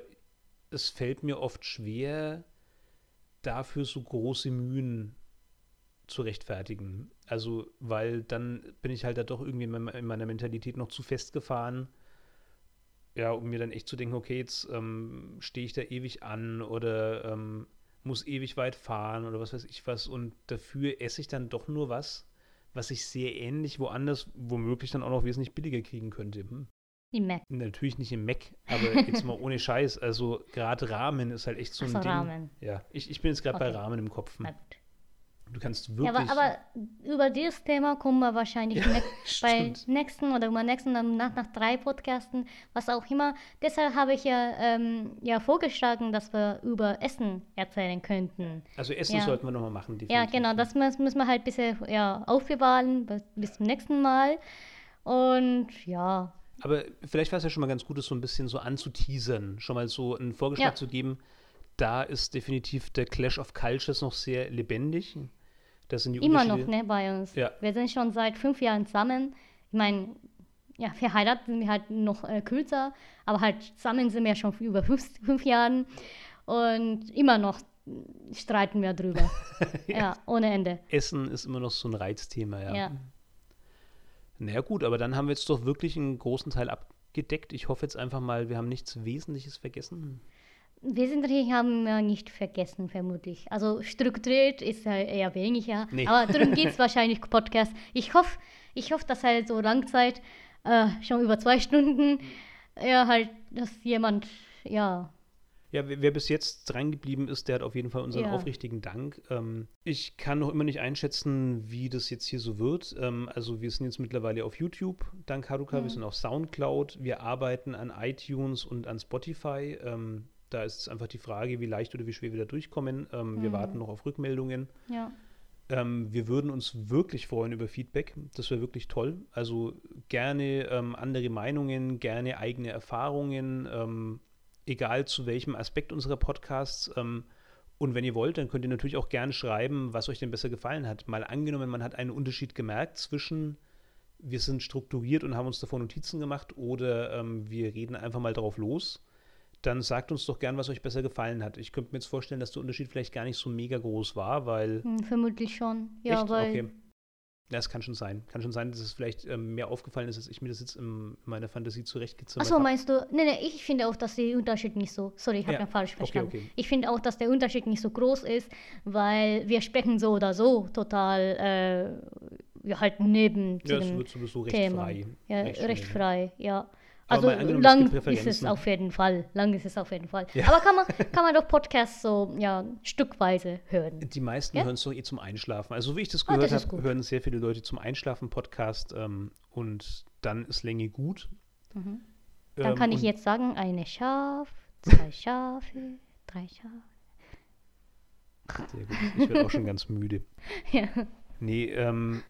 es fällt mir oft schwer, dafür so große Mühen zu rechtfertigen. Also, weil dann bin ich halt da doch irgendwie in meiner, in meiner Mentalität noch zu festgefahren. Ja, um mir dann echt zu denken, okay, jetzt ähm, stehe ich da ewig an oder ähm, muss ewig weit fahren oder was weiß ich was. Und dafür esse ich dann doch nur was, was ich sehr ähnlich woanders womöglich dann auch noch wesentlich billiger kriegen könnte. Hm. Die Mac. Natürlich nicht im Mac, aber <laughs> jetzt mal ohne Scheiß. Also gerade Ramen ist halt echt so ein so, Ding. Ramen. Ja, ich, ich bin jetzt gerade bei Okay. Ramen im Kopf. Du kannst Ja, wirklich. aber, aber über dieses Thema kommen wir wahrscheinlich Ja, ne <laughs> bei nächsten oder übernächsten, dann nach, nach drei Podcasten, was auch immer. Deshalb habe ich ja, ähm, ja vorgeschlagen, dass wir über Essen erzählen könnten. also Essen ja. sollten wir nochmal machen. Ja, definitiv. genau, das muss, müssen wir halt ein bisschen ja, aufbewahren bis zum nächsten Mal. Und ja, Aber vielleicht war es ja schon mal ganz gut, das so ein bisschen so anzuteasern, schon mal so einen Vorgeschmack Ja. zu geben. Da ist definitiv der Clash of Cultures noch sehr lebendig. Das sind die immer noch, ne, bei uns. Ja. Wir sind schon seit fünf Jahren zusammen. Ich meine, ja, verheiratet sind wir halt noch äh, kürzer, aber halt zusammen sind wir schon über fünf, fünf Jahren und immer noch streiten wir drüber. <laughs> ja. ohne Ende. Essen ist immer noch so ein Reizthema, ja. Ja. Naja, gut, aber dann haben wir jetzt doch wirklich einen großen Teil abgedeckt. Ich hoffe jetzt einfach mal, wir haben nichts Wesentliches vergessen. Wesentlich haben wir nicht vergessen, vermutlich. Also strukturiert ist ja eher weniger, Nee. aber darum <laughs> geht es wahrscheinlich Podcast. Ich hoffe, ich hoffe, dass halt so Langzeit, äh, schon über zwei Stunden, ja, halt, dass jemand, ja, Ja, wer, wer bis jetzt dran geblieben ist, der hat auf jeden Fall unseren Ja. aufrichtigen Dank. Ähm, ich kann noch immer nicht einschätzen, wie das jetzt hier so wird. Ähm, also wir sind jetzt mittlerweile auf YouTube, dank Haruka, wir sind auf Soundcloud, wir arbeiten an iTunes und an Spotify. Ähm, da ist es einfach die Frage, wie leicht oder wie schwer wir da durchkommen. Ähm, Wir warten noch auf Rückmeldungen. ja. Ähm, wir würden uns wirklich freuen über Feedback. Das wäre wirklich toll. Also gerne ähm, andere Meinungen, gerne eigene Erfahrungen, ähm, egal zu welchem Aspekt unserer Podcasts. Ähm, und wenn ihr wollt, dann könnt ihr natürlich auch gerne schreiben, was euch denn besser gefallen hat. Mal angenommen, man hat einen Unterschied gemerkt zwischen wir sind strukturiert und haben uns davor Notizen gemacht oder ähm, wir reden einfach mal drauf los. Dann sagt uns doch gern, was euch besser gefallen hat. Ich könnte mir jetzt vorstellen, dass der Unterschied vielleicht gar nicht so mega groß war, weil Hm, vermutlich schon. Ja, Echt? weil Okay. Ja, es kann schon sein. Kann schon sein, dass es vielleicht ähm, mehr aufgefallen ist, als ich mir das jetzt in meiner Fantasie zurechtgezimmert Achso, habe. meinst du? Nee, nee, ich finde auch, dass der Unterschied nicht so. Sorry, ich habe Ja, ja, falsch okay, verstanden. okay. Ich finde auch, dass der Unterschied nicht so groß ist, weil wir sprechen so oder so total, äh, ja, halt neben Ja, es wird sowieso recht Thema. frei. Ja, Recht recht, frei, ja. Also lang ist es auf jeden Fall. Lang ist es auf jeden Fall. Ja. Aber kann man, <laughs> kann man doch Podcasts so ja, stückweise hören. Die meisten Ja? hören es doch eh zum Einschlafen. Also, wie ich das Ah, gehört ist habe, hören sehr viele Leute zum Einschlafen Podcast ähm, und dann ist Länge gut. Mhm. Dann kann Ähm, ich und- jetzt sagen, eine Schaf, <laughs> zwei Schafe, drei Schafe. Sehr gut. Ich werde auch schon ganz müde. <laughs> Ja. Nee, ähm,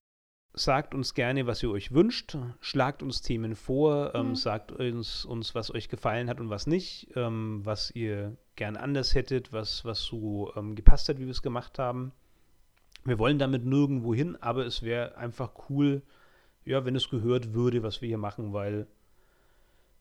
sagt uns gerne, was ihr euch wünscht. Schlagt uns Themen vor. Ähm, Mhm. Sagt uns, uns, was euch gefallen hat und was nicht. Ähm, was ihr gern anders hättet, was, was so ähm, gepasst hat, wie wir es gemacht haben. Wir wollen damit nirgendwo hin, aber es wäre einfach cool, ja, wenn es gehört würde, was wir hier machen, weil,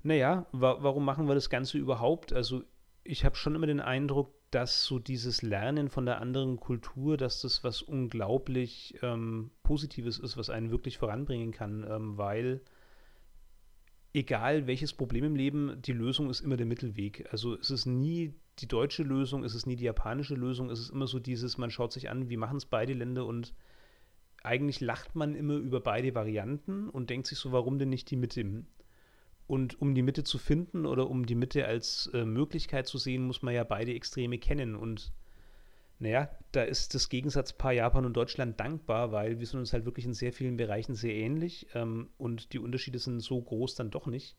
naja, wa warum machen wir das Ganze überhaupt? Also, ich habe schon immer den Eindruck, dass so dieses Lernen von der anderen Kultur, dass das was unglaublich ähm, Positives ist, was einen wirklich voranbringen kann, ähm, weil egal welches Problem im Leben, die Lösung ist immer der Mittelweg. Also es ist nie die deutsche Lösung, es ist nie die japanische Lösung, es ist immer so dieses, man schaut sich an, wie machen es beide Länder und eigentlich lacht man immer über beide Varianten und denkt sich so, warum denn nicht die Mitte? Und um die Mitte zu finden oder um die Mitte als äh, Möglichkeit zu sehen, muss man ja beide Extreme kennen. Und naja, da ist das Gegensatzpaar Japan und Deutschland dankbar, weil wir sind uns halt wirklich in sehr vielen Bereichen sehr ähnlich ähm, und die Unterschiede sind so groß dann doch nicht.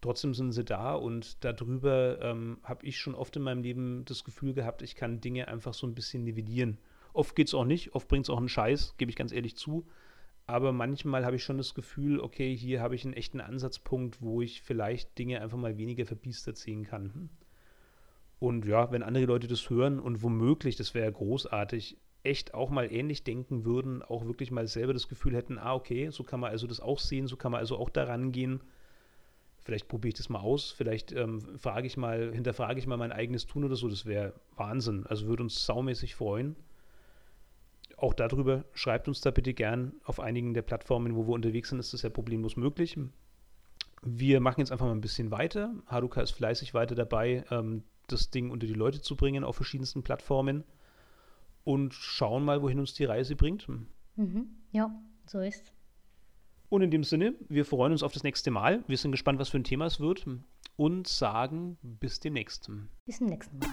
Trotzdem sind sie da und darüber ähm, habe ich schon oft in meinem Leben das Gefühl gehabt, ich kann Dinge einfach so ein bisschen nivellieren. Oft geht es auch nicht, oft bringt es auch einen Scheiß, gebe ich ganz ehrlich zu. Aber manchmal habe ich schon das Gefühl, okay, hier habe ich einen echten Ansatzpunkt, wo ich vielleicht Dinge einfach mal weniger verbiestert sehen kann. Und ja, wenn andere Leute das hören und womöglich, das wäre ja großartig, echt auch mal ähnlich denken würden, auch wirklich mal selber das Gefühl hätten, ah, okay, so kann man also das auch sehen, so kann man also auch daran gehen. Vielleicht probiere ich das mal aus, vielleicht ähm, frage ich mal, hinterfrage ich mal mein eigenes Tun oder so, das wäre Wahnsinn. Also würde uns saumäßig freuen. Auch darüber schreibt uns da bitte gern auf einigen der Plattformen, wo wir unterwegs sind, ist das ja problemlos möglich. Wir machen jetzt einfach mal ein bisschen weiter. Haruka ist fleißig weiter dabei, ähm, das Ding unter die Leute zu bringen auf verschiedensten Plattformen und schauen mal, wohin uns die Reise bringt. Mhm. Ja, so ist. Und in dem Sinne, wir freuen uns auf das nächste Mal. Wir sind gespannt, was für ein Thema es wird und sagen bis demnächst. Bis zum nächsten Mal.